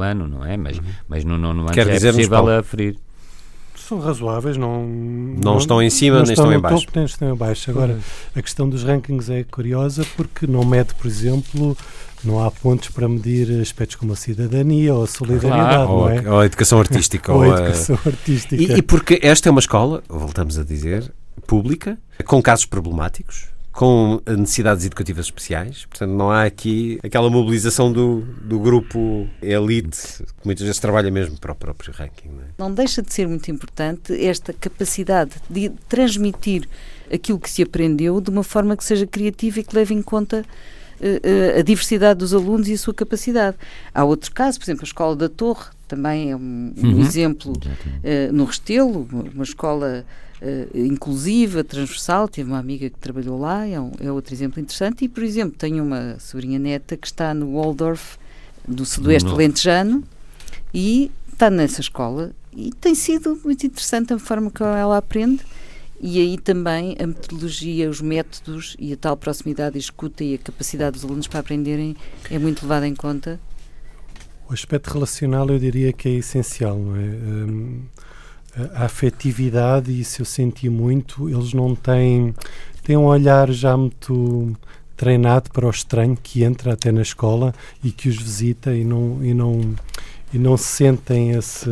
ano, não é? Mas, uhum. mas no nono ano Quer já é possível aferir são razoáveis, não, não, não estão em cima nem estão, em baixo. Topo, nem estão em baixo. Agora, a questão dos rankings é curiosa porque não mede, por exemplo, não há pontos para medir aspectos como a cidadania ou a solidariedade, ou, é? ou, a educação artística. *laughs* ou, a educação artística. E, e porque esta é uma escola, voltamos a dizer, pública, com casos problemáticos, com necessidades educativas especiais. Portanto, não há aqui aquela mobilização do, do grupo elite, que muitas vezes trabalha mesmo para o próprio ranking. Não, é? não deixa de ser muito importante esta capacidade de transmitir aquilo que se aprendeu de uma forma que seja criativa e que leve em conta uh, a diversidade dos alunos e a sua capacidade. Há outro caso, por exemplo, a Escola da Torre, também é um, um uhum. exemplo uh, no Restelo, uma escola uh, inclusiva, transversal. Tive uma amiga que trabalhou lá, é, um, é outro exemplo interessante. E, por exemplo, tenho uma sobrinha neta que está no Waldorf, do Sudoeste Lentejano, e está nessa escola. E tem sido muito interessante a forma como ela aprende. E aí também a metodologia, os métodos e a tal proximidade e escuta e a capacidade dos alunos para aprenderem é muito levada em conta. O aspecto relacional eu diria que é essencial, não é? Um, a afetividade, isso eu senti muito, eles não têm, têm um olhar já muito treinado para o estranho que entra até na escola e que os visita e não, e não, e não sentem esse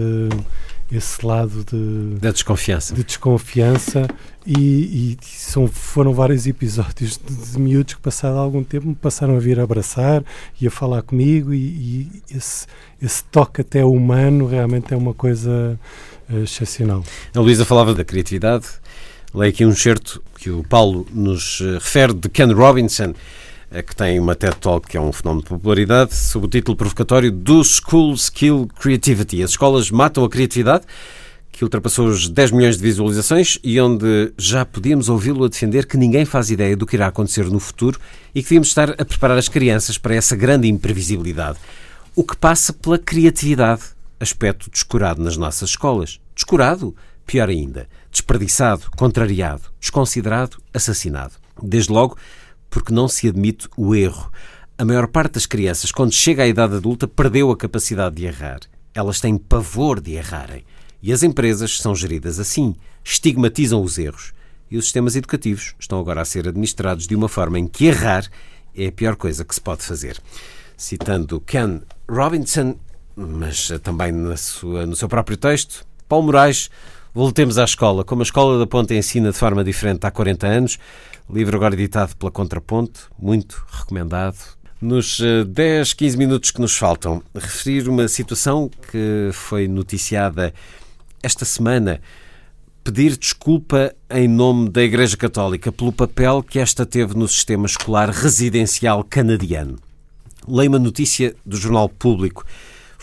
esse lado de da desconfiança. de desconfiança e, e são, foram vários episódios de, de miúdos que passado algum tempo me passaram a vir abraçar e a falar comigo e, e esse, esse toque até humano realmente é uma coisa uh, excepcional. A Luísa falava da criatividade. Leio aqui um certo que o Paulo nos eh, refere de Ken Robinson que tem uma TED Talk que é um fenómeno de popularidade, sob o título provocatório do School Skill Creativity. As escolas matam a criatividade, que ultrapassou os 10 milhões de visualizações e onde já podíamos ouvi-lo a defender que ninguém faz ideia do que irá acontecer no futuro e que devíamos estar a preparar as crianças para essa grande imprevisibilidade. O que passa pela criatividade, aspecto descurado nas nossas escolas. Descurado? Pior ainda, desperdiçado, contrariado, desconsiderado, assassinado. Desde logo, porque não se admite o erro. A maior parte das crianças, quando chega à idade adulta, perdeu a capacidade de errar. Elas têm pavor de errarem. E as empresas são geridas assim, estigmatizam os erros. E os sistemas educativos estão agora a ser administrados de uma forma em que errar é a pior coisa que se pode fazer. Citando Ken Robinson, mas também sua, no seu próprio texto, Paulo Moraes, voltemos à escola. Como a Escola da Ponte ensina de forma diferente há 40 anos, livro agora editado pela Contraponto, muito recomendado. Nos 10, eh, 15 minutos que nos faltam, referir uma situação que foi noticiada esta semana pedir desculpa em nome da Igreja Católica pelo papel que esta teve no sistema escolar residencial canadiano. Leio uma notícia do Jornal Público.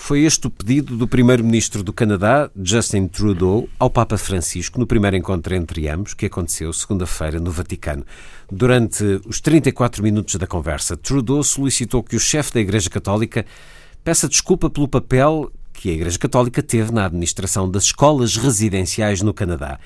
Foi este o pedido do primeiro-ministro do Canadá, Justin Trudeau, ao Papa Francisco no primeiro encontro entre ambos, que aconteceu segunda-feira no Vaticano. Durante os 34 minutos da conversa, Trudeau solicitou que o chefe da Igreja Católica peça desculpa pelo papel que a Igreja Católica teve na administração das escolas residenciais no Canadá.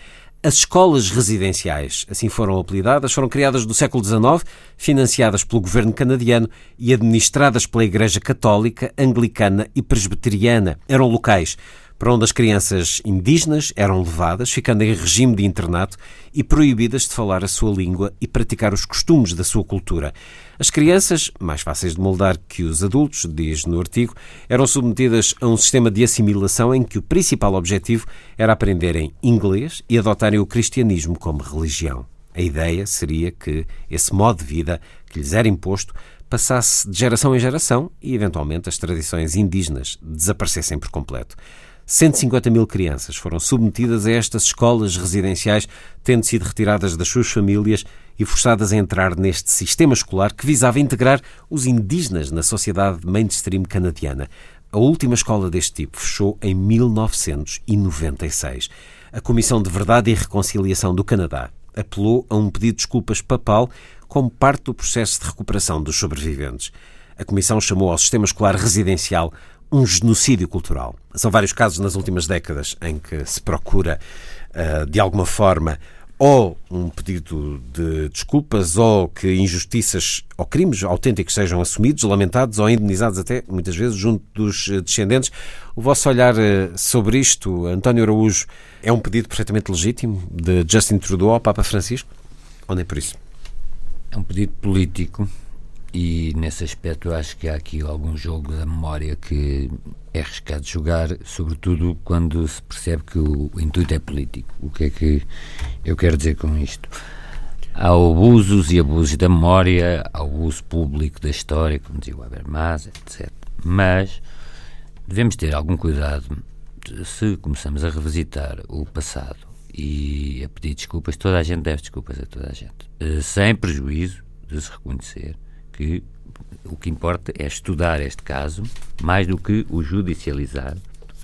As escolas residenciais, assim foram apelidadas, foram criadas no século XIX, financiadas pelo governo canadiano e administradas pela Igreja Católica, Anglicana e Presbiteriana. Eram locais para onde as crianças indígenas eram levadas, ficando em regime de internato e proibidas de falar a sua língua e praticar os costumes da sua cultura. As crianças, mais fáceis de moldar que os adultos, diz no artigo, eram submetidas a um sistema de assimilação em que o principal objetivo era aprenderem inglês e adotarem o cristianismo como religião. A ideia seria que esse modo de vida que lhes era imposto passasse de geração em geração e, eventualmente, as tradições indígenas desaparecessem por completo. 150 mil crianças foram submetidas a estas escolas residenciais, tendo sido retiradas das suas famílias e forçadas a entrar neste sistema escolar que visava integrar os indígenas na sociedade mainstream canadiana. A última escola deste tipo fechou em 1996. A Comissão de Verdade e Reconciliação do Canadá apelou a um pedido de desculpas papal como parte do processo de recuperação dos sobreviventes. A Comissão chamou ao sistema escolar residencial um genocídio cultural. São vários casos nas últimas décadas em que se procura, uh, de alguma forma, ou um pedido de desculpas, ou que injustiças ou crimes autênticos sejam assumidos, lamentados ou indenizados até, muitas vezes, junto dos eh, descendentes. O vosso olhar eh, sobre isto, António Araújo, é um pedido perfeitamente legítimo de Justin Trudeau ao Papa Francisco? Ou nem por isso? É um pedido político e nesse aspecto acho que há aqui algum jogo da memória que é arriscado jogar, sobretudo quando se percebe que o, intuito é político. O que é que eu quero dizer com isto? Há abusos e abusos da memória, há o uso público da história, como dizia o Habermas, etc. Mas devemos ter algum cuidado se começamos a revisitar o passado e a pedir desculpas, toda a gente deve desculpas a toda a gente, eh, sem prejuízo de se reconhecer que o que importa é estudar este caso mais do que o judicializar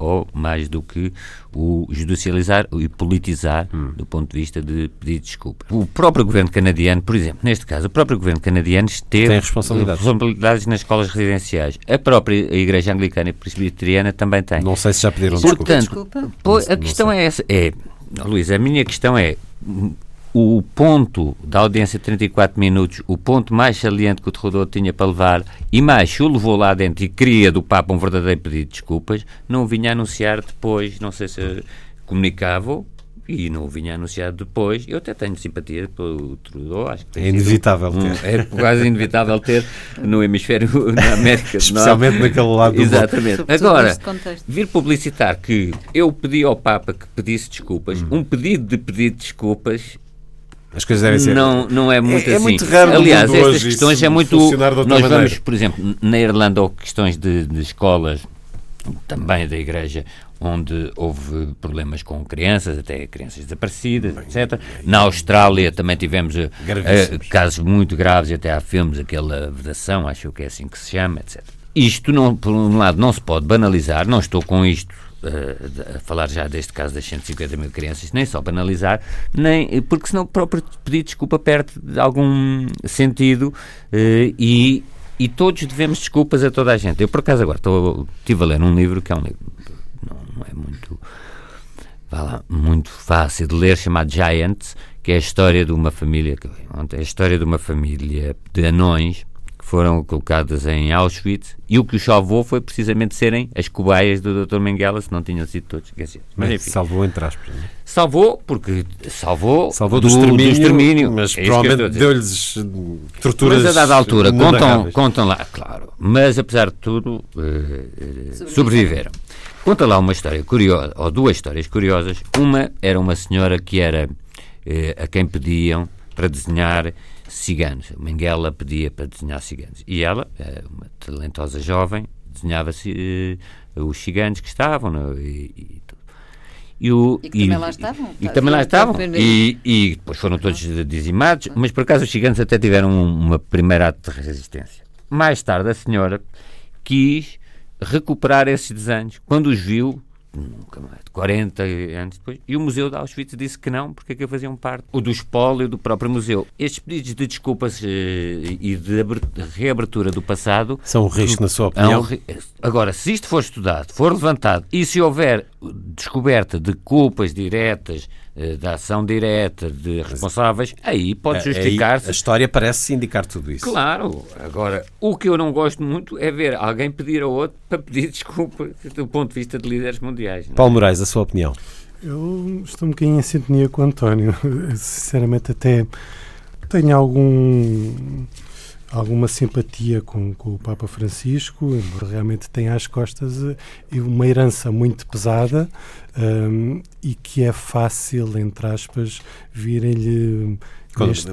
ou mais do que o judicializar e politizar hum. do ponto de vista de pedir desculpa. O próprio governo canadiano, por exemplo, neste caso, o próprio governo canadiano esteve tem responsabilidades. responsabilidades nas escolas residenciais. A própria Igreja Anglicana e Presbiteriana também tem. Não sei se já pediram Portanto, desculpa. Portanto, a questão é essa. É, Luís, a minha questão é o ponto da audiência de 34 minutos, o ponto mais saliente que o terrador tinha para levar, e mais, se o levou lá dentro e queria do Papa um verdadeiro pedido de desculpas, não vinha anunciar depois, não sei se comunicava e não vinha anunciado depois. Eu até tenho simpatia pelo Trudeau, acho que é inevitável um, ter. É quase inevitável ter no hemisfério na *laughs* América Especialmente naquele lado do Exatamente. Agora, vir publicitar que eu pedi ao Papa que pedisse desculpas, hum. um pedido de pedido de desculpas as coisas devem ser. Não, não é muito é, assim. É muito raro Aliás, estas questões é muito. Nós maneira. vamos, por exemplo, na Irlanda, ou questões de, de escolas, também da Igreja, onde houve problemas com crianças, até crianças desaparecidas, bem, etc. Na Austrália também tivemos uh, casos muito graves, até há filmes, aquela vedação, acho que é assim que se chama, etc. Isto, não, por um lado, não se pode banalizar, não estou com isto uh, a falar já deste caso das 150 mil crianças, nem só banalizar, nem, porque senão o próprio pedir desculpa perde de algum sentido uh, e, e todos devemos desculpas a toda a gente. Eu, por acaso, agora estou, estive a ler um livro que é um livro, não, não é muito, lá, muito fácil de ler, chamado Giants, que é a história de uma família, é a história de uma família de anões foram colocadas em Auschwitz e o que os salvou foi precisamente serem as cobaias do Dr. Menguela, se não tinham sido todos esquecidos. Mas, mas enfim, salvou entre aspas. Não? É? Salvou porque salvou, salvou do, do, extermínio, do extermínio, mas é provavelmente deu-lhes torturas. Mas a dada altura, contam, contam lá, claro, mas apesar de tudo, uh, sobreviveram. Conta lá uma história curiosa, ou duas histórias curiosas. Uma era uma senhora que era uh, a quem pediam para desenhar ciganos. O Menguela pedia para desenhar ciganos. E ela, eh, uma talentosa jovem, desenhava uh, os ciganos que estavam no, e, e, e, o, e, que também lá estavam. E, tá, também lá estavam. E, e depois foram todos dizimados, mas por acaso os ciganos até tiveram uma primeira ato de resistência. Mais tarde a senhora quis recuperar esses desenhos. Quando os viu, nunca mais, 40 anos depois, e o Museu de Auschwitz disse que não, porque é que faziam parte o do espólio do próprio museu. Estes pedidos de desculpas eh, e de reabertura do passado... São um risco, na sua opinião? agora, se isto for estudado, for levantado, e se houver descoberta de culpas diretas da ação direta de responsáveis, aí pode justificar-se. A história parece indicar tudo isso. Claro. Agora, o que eu não gosto muito é ver alguém pedir a outro para pedir *laughs* desculpa do ponto de vista de líderes mundiais. Não? É? Paulo Moraes, a sua opinião? Eu estou um bocadinho em sintonia com o António. *laughs* Sinceramente, até tenho algum alguma simpatia com, com, o Papa Francisco, embora realmente tenha às costas eh, uma herança muito pesada um, e que é fácil, entre aspas, virem-lhe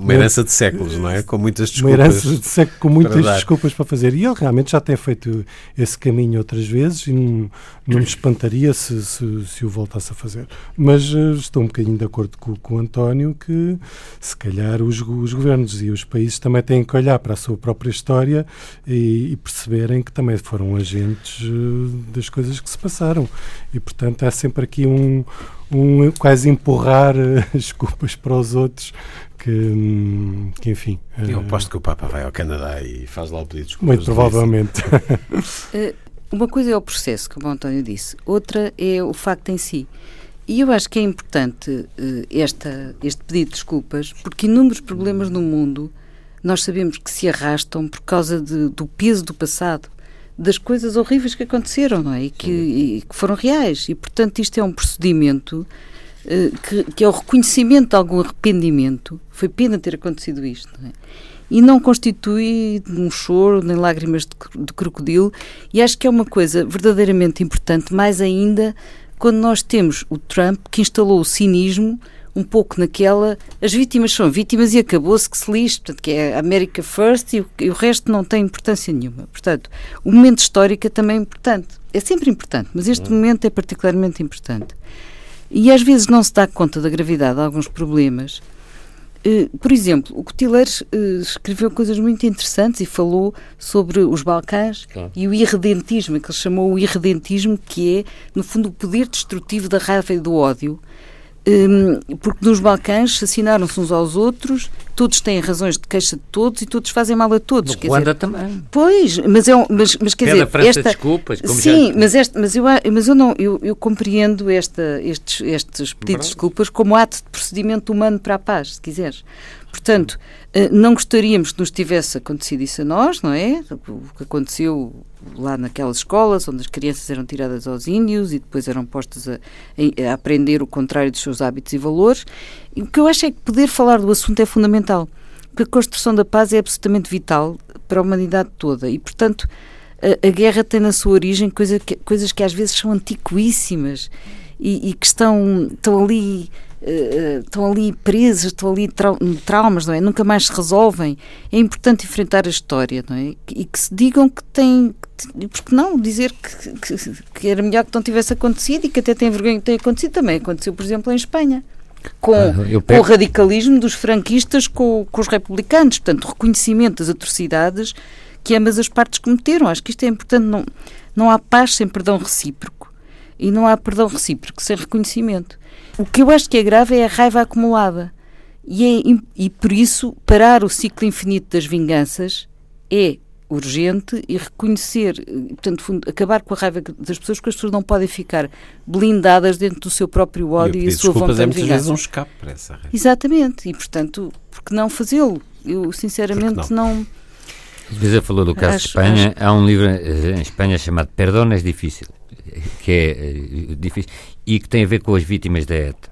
uma herança de séculos, não é? Com muitas desculpas. Uma herança de séculos com muitas para desculpas para fazer. E ele realmente já tem feito esse caminho outras vezes e não, não me espantaria se, se, se, o voltasse a fazer. Mas uh, estou um bocadinho de acordo com, com o António que se calhar os, os, governos e os países também têm que olhar para a sua própria história e, e perceberem que também foram agentes uh, das coisas que se passaram. E portanto há sempre aqui um, um quase empurrar *laughs* uh, as culpas para os outros que, hum, que enfim. Eu aposto que o Papa vai ao Canadá e faz lá o pedido de desculpas. Muito provavelmente. *laughs* Eh, uma coisa é o processo, como o António disse, outra é o facto em si. E eu acho que é importante esta, este pedido de desculpas, porque inúmeros problemas no mundo nós sabemos que se arrastam por causa de, do peso do passado, das coisas horríveis que aconteceram, não é? E que, e que foram reais. E, portanto, isto é um procedimento eh, que, que, é o reconhecimento de algum arrependimento. Foi pena ter acontecido isto, não é? E não constitui um choro nem lágrimas de, de crocodilo, e acho que é uma coisa verdadeiramente importante, mais ainda quando nós temos o Trump que instalou o cinismo um pouco naquela as vítimas são vítimas e acabou-se que se lixe, portanto, que é America First e o, e o, resto não tem importância nenhuma. Portanto, o momento histórico é também importante. É sempre importante, mas este momento é particularmente importante. E às vezes não se dá conta da gravidade de alguns problemas. Uh, por exemplo, o Cotileiros uh, escreveu coisas muito interessantes e falou sobre os Balcãs claro. e o irredentismo, que ele chamou o irredentismo, que é, no fundo, o poder destrutivo da raiva e do ódio, porque nos Balcãs assassinaram-se uns aos outros, todos têm razões de queixa de todos e todos fazem mal a todos. No Ruanda dizer, também. Pois, mas, é um, mas, mas quer Pela dizer, esta, desculpas. sim, já... mas, esta, mas, eu, mas eu não, eu, eu compreendo esta, estes, estes pedidos de desculpas como ato de procedimento humano para a paz, se quiseres. Portanto, eh, não gostaríamos que nos tivesse acontecido isso a nós, não é? O que aconteceu lá naquelas escolas onde as crianças eram tiradas aos índios e depois eram postas a, a, aprender o contrário dos seus hábitos e valores. E o que eu acho é que poder falar do assunto é fundamental, porque a construção da paz é absolutamente vital para a humanidade toda e, portanto, a, a guerra tem na sua origem coisa que, coisas que às vezes são antiquíssimas e, e que estão, estão ali Uh, estão ali presos, estão ali trau traumas, não é? Nunca mais se resolvem. É importante enfrentar a história, não é? E que se digam que tem, porque não dizer que, que, que, era melhor que não tivesse acontecido e que até tem vergonha que tenha acontecido também aconteceu, por exemplo, em Espanha. Com, ah, com o radicalismo dos franquistas com, com, os republicanos, portanto, reconhecimento das atrocidades que ambas as partes cometeram. Acho que isto é importante. Não, não há paz sem perdão recíproco. e não há perdão recíproco, sem reconhecimento. O que eu acho que é grave é a raiva acumulada. E, é, e por isso, parar o ciclo infinito das vinganças é urgente e reconhecer, portanto, acabar com a raiva das pessoas, porque as pessoas não podem ficar blindadas dentro do seu próprio ódio e, e a sua vontade é muitas de vingança. vezes um escape para essa raiva. Exatamente, e portanto, por que não fazê-lo? Eu, sinceramente, não... não... Luísa falou do caso acho, de Espanha. Acho... Há um livro eh, em Espanha chamado Perdones Difícil, que é uh, difícil e que tem a ver com as vítimas da ETA.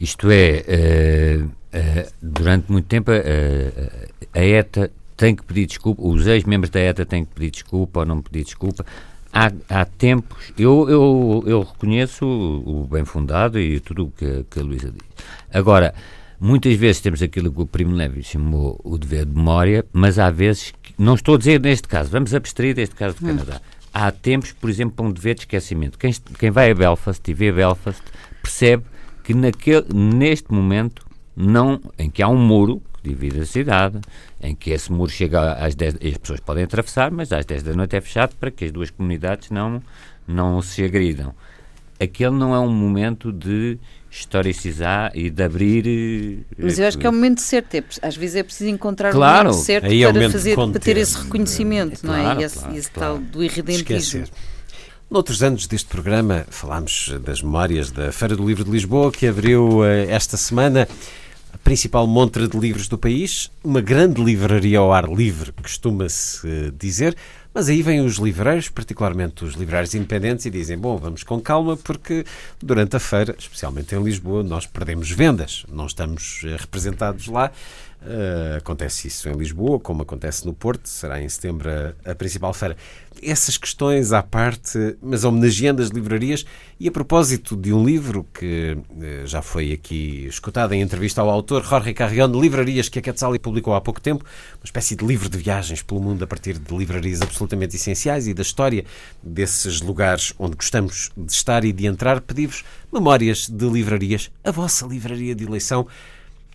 Isto é, uh, uh, durante muito tempo a ETA tem que pedir desculpa, os ex-membros da ETA têm que pedir desculpa ou não pedir desculpa. Há, há tempos, eu, eu, eu reconheço o, o bem fundado e tudo o que, que a Luísa diz. Agora, muitas vezes temos aquilo que o Primo Levi chamou o dever de memória, mas há vezes, que, não estou a dizer neste caso, vamos abstrair deste caso do hum. Canadá. Há tempos, por exemplo, para um dever de esquecimento. Quem, quem vai a Belfast e vê Belfast percebe que naquele, neste momento, não, em que há um muro, divide a cidade, em que esse muro chega às 10, as pessoas podem atravessar, mas às 10 da noite é fechado para que as duas comunidades não, não se agridam. Aquele não é um momento de historicizar e de abrir. Mas eu acho que é o momento certo. É, às vezes é preciso encontrar claro, o momento certo é para, fazer, para ter esse reconhecimento, é, não é? e esse, claro, esse claro. tal do irredentismo. Noutros anos deste programa falámos das memórias da Feira do Livro de Lisboa, que abriu eh, esta semana principal montra de livros do país, uma grande livraria ao ar livre, costuma-se eh, dizer, mas aí vêm os livreiros, particularmente os livreiros independentes, e dizem: Bom, vamos com calma, porque durante a feira, especialmente em Lisboa, nós perdemos vendas, não estamos eh, representados lá. Uh, acontece isso em Lisboa, como acontece no Porto, será em setembro a, a, principal feira. Essas questões à parte, mas homenageando as livrarias, e a propósito de um livro que uh, já foi aqui escutado em entrevista ao autor, Jorge Carrion, de Livrarias, que a Quetzali publicou há pouco tempo, uma espécie de livro de viagens pelo mundo a partir de livrarias absolutamente essenciais e da história desses lugares onde gostamos de estar e de entrar, pedi-vos memórias de livrarias, a vossa livraria de eleição.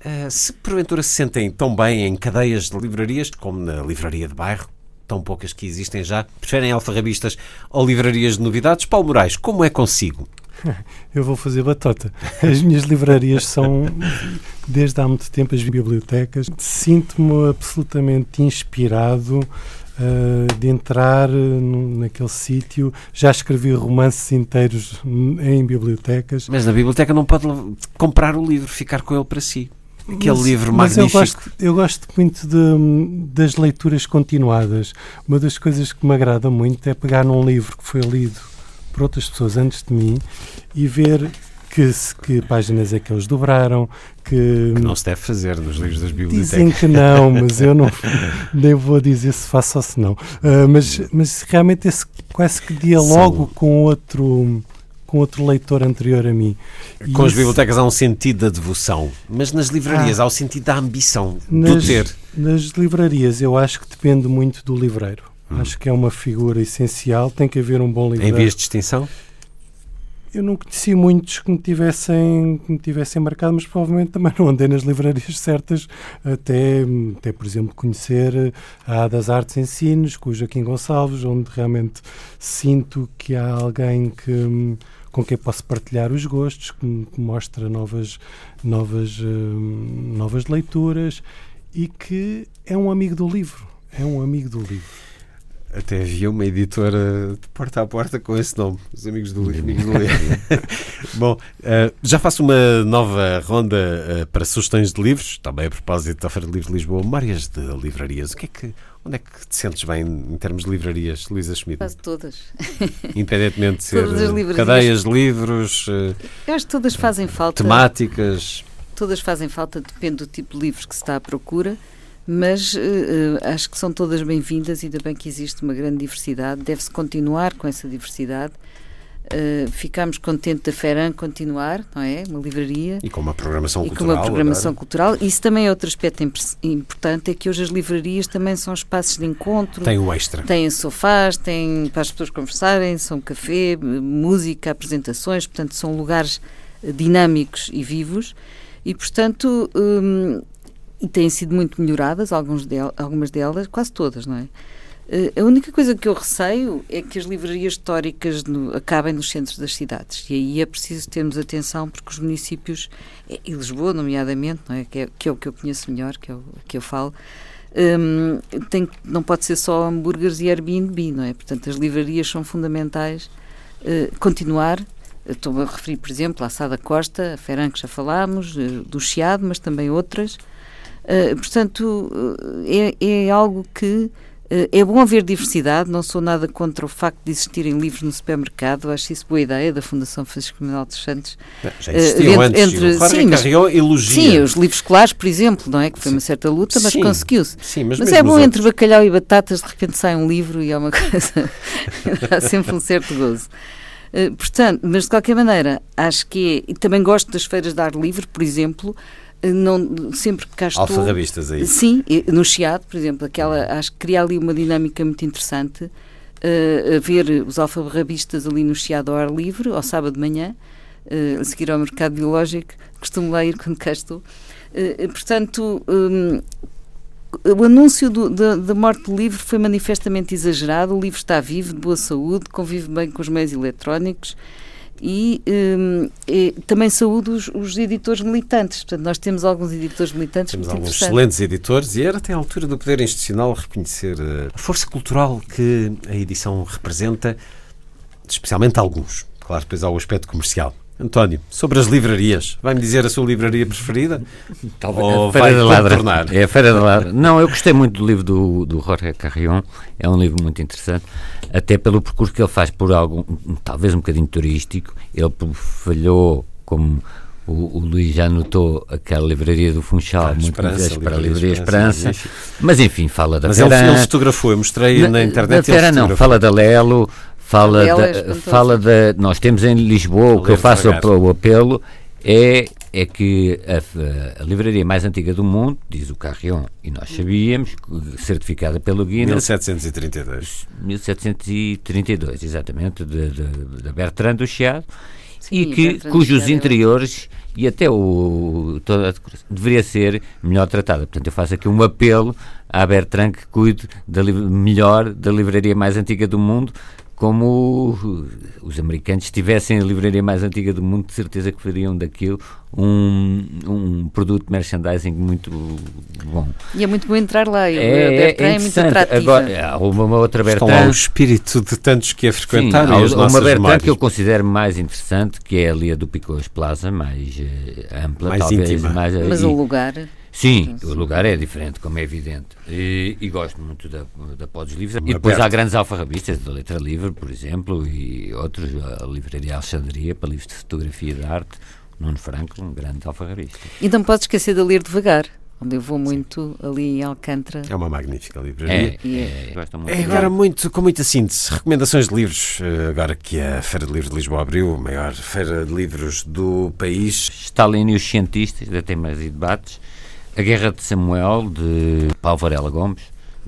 Uh, se porventura se sentem tão bem em cadeias de livrarias como na livraria de bairro, tão poucas que existem já, preferem alfarrabistas ou livrarias de novidades? Paulo Moraes, como é consigo? *laughs* Eu vou fazer batota. As minhas livrarias são, desde há muito tempo, as bibliotecas. Sinto-me absolutamente inspirado uh, de entrar naquele sítio. Já escrevi romances inteiros em bibliotecas. Mas na biblioteca não pode comprar o livro, ficar com ele para si. Aquele mas, livro mas magnífico. Eu gosto, eu gosto muito de, das leituras continuadas. Uma das coisas que me agrada muito é pegar num livro que foi lido por outras pessoas antes de mim e ver que, que páginas é que eles dobraram, que, que, não se deve fazer nos livros das bibliotecas. Dizem que não, mas eu não *laughs* nem vou dizer se faço ou se não. Uh, mas, mas realmente esse quase que dialogo Sim. com outro com outro leitor anterior a mim. Com as bibliotecas há um sentido da devoção, mas nas livrarias ah, há o sentido da ambição, nas, do ter. Nas livrarias eu acho que depende muito do livreiro. Hum. Acho que é uma figura essencial, tem que haver um bom livreiro. Em vias de extinção? Eu não conheci muitos que me tivessem, que me tivessem marcado, mas provavelmente também não andei nas livrarias *laughs* certas, até, até por exemplo, conhecer a das Artes Ensinos, com o Joaquim Gonçalves, onde realmente sinto que há alguém que com quem posso partilhar os gostos, que me mostra novas, novas, uh, novas leituras e que é um amigo do livro. É um amigo do livro. Até havia uma editora de porta a porta com esse nome, os Amigos do Livro. Amigos do livro. *laughs* Bom, uh, já faço uma nova ronda uh, para sugestões de livros, também a propósito da Feira de Livros de Lisboa, memórias de livrarias. O que é que, onde é que te sentes bem em termos de livrarias, Luísa Schmidt? Quase todas. Independentemente de *laughs* ser cadeias de livros. Uh, Eu acho que todas fazem falta. Temáticas. Todas fazem falta, depende do tipo de livros que se está à procura mas uh, acho que são todas bem-vindas, ainda bem que existe uma grande diversidade, deve-se continuar com essa diversidade. Uh, ficamos contentes da Feran continuar, não é? Uma livraria. E com uma programação e cultural. com uma programação agora. cultural. Isso também é outro aspecto importante, é que hoje as livrarias também são espaços de encontro. Tem o extra. Têm sofás, têm para as pessoas conversarem, são café, música, apresentações, portanto são lugares dinâmicos e vivos. E, portanto, hum, e têm sido muito melhoradas, algumas delas, quase todas, não é? A única coisa que eu receio é que as livrarias históricas no, acabem nos centros das cidades. E aí é preciso termos atenção, porque os municípios, e Lisboa, nomeadamente, não é? Que, é, que é o que eu conheço melhor, que é o que eu falo, um, tem, não pode ser só hambúrgueres e Airbnb, não é? Portanto, as livrarias são fundamentais. Uh, continuar, estou a referir, por exemplo, à Sada Costa, a Feran, que já falámos, do Chiado, mas também outras. Uh, portanto, é, é algo que eh, é bom haver diversidade, não sou nada contra o facto de existirem livros no supermercado, acho isso boa ideia da Fundação Francisco Manuel dos Santos. Já existiam uh, entre, antes, entre, sim, mas, elogia. Sim, os livros escolares, por exemplo, não é? Que foi sim. uma certa luta, mas conseguiu-se. Mas, mas é bom entre bacalhau e batatas, de repente sai um livro e é uma *laughs* coisa. Há sempre um certo gozo. Uh, portanto, mas de qualquer maneira, acho que é. E também gosto das feiras de ar livre, por exemplo, não, sempre que cá estou... Alfarrabistas aí. Sim, no Chiado, por exemplo, aquela, acho que cria ali uma dinâmica muito interessante, uh, a ver os alfarrabistas ali no Chiado ao ar livre, ao sábado de manhã, uh, a seguir ao mercado biológico, costumo lá ir quando cá estou. Uh, portanto, um, o anúncio do, da, da, morte do livro foi manifestamente exagerado, o livro está vivo, de boa saúde, convive bem com os meios eletrónicos, e, um, e, também saúdo os, os, editores militantes. Portanto, nós temos alguns editores militantes. Temos alguns excelentes editores e era até a altura do poder institucional reconhecer eh, a força cultural que a edição representa, especialmente alguns. Claro, depois há o aspecto comercial. António, sobre as livrarias, vai-me dizer a sua livraria preferida? *laughs* Talvez Ou a Feira da Ladra. É a Feira da Ladra. Não, eu gostei muito do livro do, do Jorge Carrion, é um livro muito interessante, até pelo percurso que ele faz por algo, talvez um bocadinho turístico. Ele falhou, como o, o Luís já notou, aquela livraria do Funchal, muito Esperança, para a Livraria Esperança. Esperança. Mas enfim, fala da Mas ele, ele fotografou, eu mostrei na, na internet. Da Fera não, fala da Lelo, fala da, fala da. Nós temos em Lisboa, o que eu faço o apelo é, é que a, a, livraria mais antiga do mundo, diz o Carrion, e nós sabíamos, certificada pelo Guinness. 1732. 1732, exatamente, de, de, de Bertrand do Chiado, Sim, e que, cujos é interiores e até o, toda, deveria ser melhor tratada. Portanto, eu faço aqui um apelo à Bertrand que cuide da, melhor da livraria mais antiga do mundo, como os americanos tivessem a livraria mais antiga do mundo, de certeza que fariam daquilo um, um produto de merchandising muito bom. E é muito bom entrar lá. É, Bertrand é, é muito atrativa. Agora, há uma, uma outra Bertrand... Estão lá o espírito de tantos que a frequentaram Sim, há uma Bertrand que eu considero mais interessante, que é ali a do Picos Plaza, mais uh, ampla, mais talvez. Íntima. Mais, Mas o lugar... Sim, o lugar é diferente, como é evidente. E, e gosto muito da, da Podes Livres. E depois há grandes alfarrabistas, da Letra Livre, por exemplo, e outros, a Livraria Alexandria, para livros de fotografia e de arte. Nuno Franco, um grande alfarrabista. E não podes esquecer de ler devagar onde eu vou muito Sim. ali em Alcântara. É uma magnífica livraria. É, é, é, é agora muito, com muita síntese. Recomendações de livros, eh, agora que a Feira de Livros de Lisboa abriu, a maior feira de livros do país. Stalin e os cientistas, de temas e debates. A Guerra de Samuel, de Paulo Varela Gomes,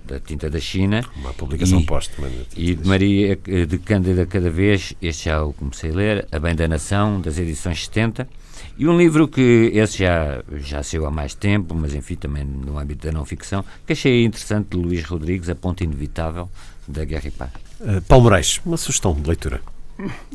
da Tinta da China. Uma publicação póstuma. E de Maria de Cândida Cada Vez, este já o comecei a ler, A Bem da Nação, das edições 70. E um livro que esse já, já saiu há mais tempo, mas enfim, também no âmbito da não ficção, que achei interessante, de Luís Rodrigues, A Ponte Inevitável, da Guerra e Paz. Uh, Paulo Moraes, uma sugestão de leitura.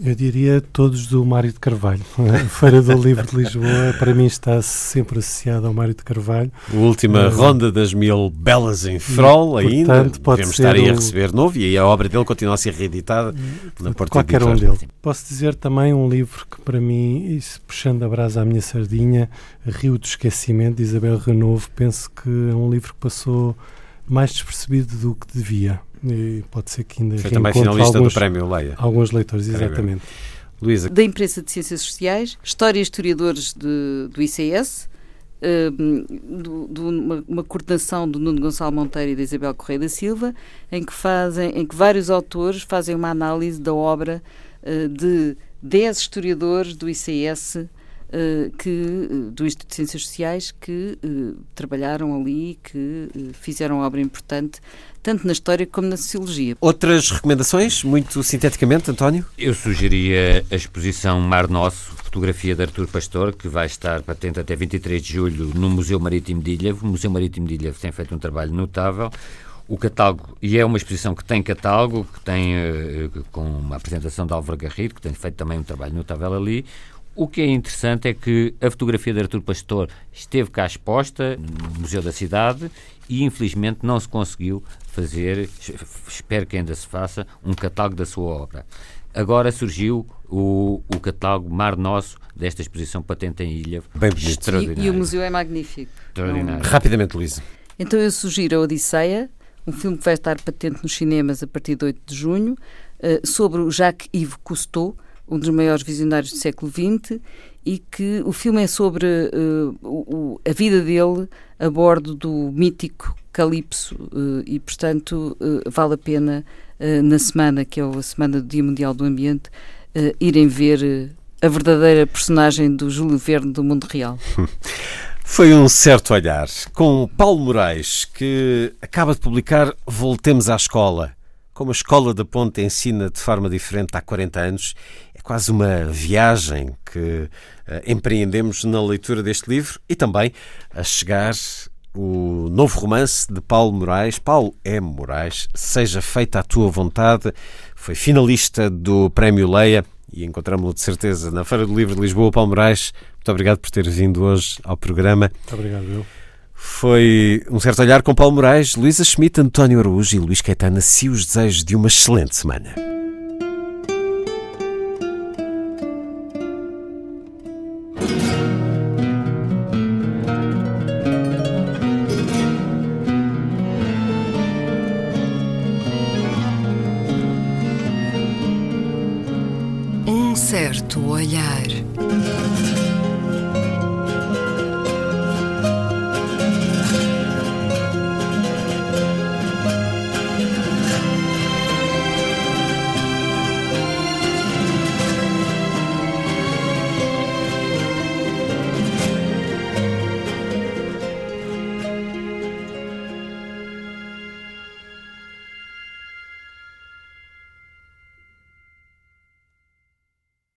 Eu diria todos do Mário de Carvalho. A *laughs* Feira do Livro de Lisboa, para mim, está sempre associada ao Mário de Carvalho. A última uh, ronda das mil belas em Frol, ainda. Portanto, pode Devemos estar aí a receber novo e aí a obra dele continua a ser reeditada na Porta Qualquer um deles. Posso dizer também um livro que, para mim, isso, puxando a brasa à minha sardinha, Rio do Esquecimento, de Isabel Renovo, penso que é um livro que passou mais despercebido do que devia. E pode ser que ainda Foi também finalista alguns, do Prémio Leia. Alguns leitores, exatamente. Luísa. Da imprensa de Ciências Sociais, História e Historiadores de, do ICS, um, do, do, uma, uma, coordenação do Nuno Gonçalo Monteiro e da Isabel Correia da Silva, em que, fazem, em que vários autores fazem uma análise da obra uh, de 10 historiadores do ICS Uh, que, uh, do Instituto de Ciências Sociais que uh, trabalharam ali, que fizeram obra importante tanto na história como na sociologia. Outras recomendações, muito sinteticamente, António? Eu sugeria a exposição Mar Nosso, fotografia de Artur Pastor, que vai estar patente até 23 de julho no Museu Marítimo de Ilha. O Museu Marítimo de Ilha tem feito um trabalho notável. o catálogo, e é uma exposição que tem catálogo, que tem uh, com uma apresentação de Álvaro Garrido, que tem feito também um trabalho notável ali. O que é interessante é que a fotografia de Artur Pastor esteve cá exposta no Museu da Cidade e infelizmente não se conseguiu fazer, espero que ainda se faça, um catálogo da sua obra. Agora surgiu o, o catálogo Mar Nosso desta exposição Patente em Ilha. Bem bonito. E, e, o museu é magnífico. Extraordinário. Rapidamente, Luísa. Então eu sugiro a Odisseia, um filme que vai estar patente nos cinemas a partir de 8 de junho, uh, sobre o Jacques-Yves Cousteau, um dos maiores visionários do século XX, e que o filme é sobre uh, o, a vida dele a bordo do mítico Calypso, uh, e portanto vale a pena, na semana, que é a Semana do Dia Mundial do Ambiente, irem ver a verdadeira personagem do Júlio Verne do mundo real. *laughs* Foi um certo olhar com Paulo Moraes, que acaba de publicar Voltemos à Escola. Como a Escola da Ponte ensina de forma diferente há 40 anos, quase uma viagem que uh, empreendemos na leitura deste livro e também a chegar o novo romance de Paulo Moraes, Paulo M. Moraes, Seja Feita a Tua Vontade, foi finalista do Prémio Leia e encontramos-lo de certeza na Feira do Livro de Lisboa. Paulo Moraes, muito obrigado por ter vindo hoje ao programa. Muito obrigado, eu. Foi um certo olhar com Paulo Moraes, Luísa Schmidt, António Araújo e Luís Caetano. Se os desejos de uma excelente semana. Certo olhar.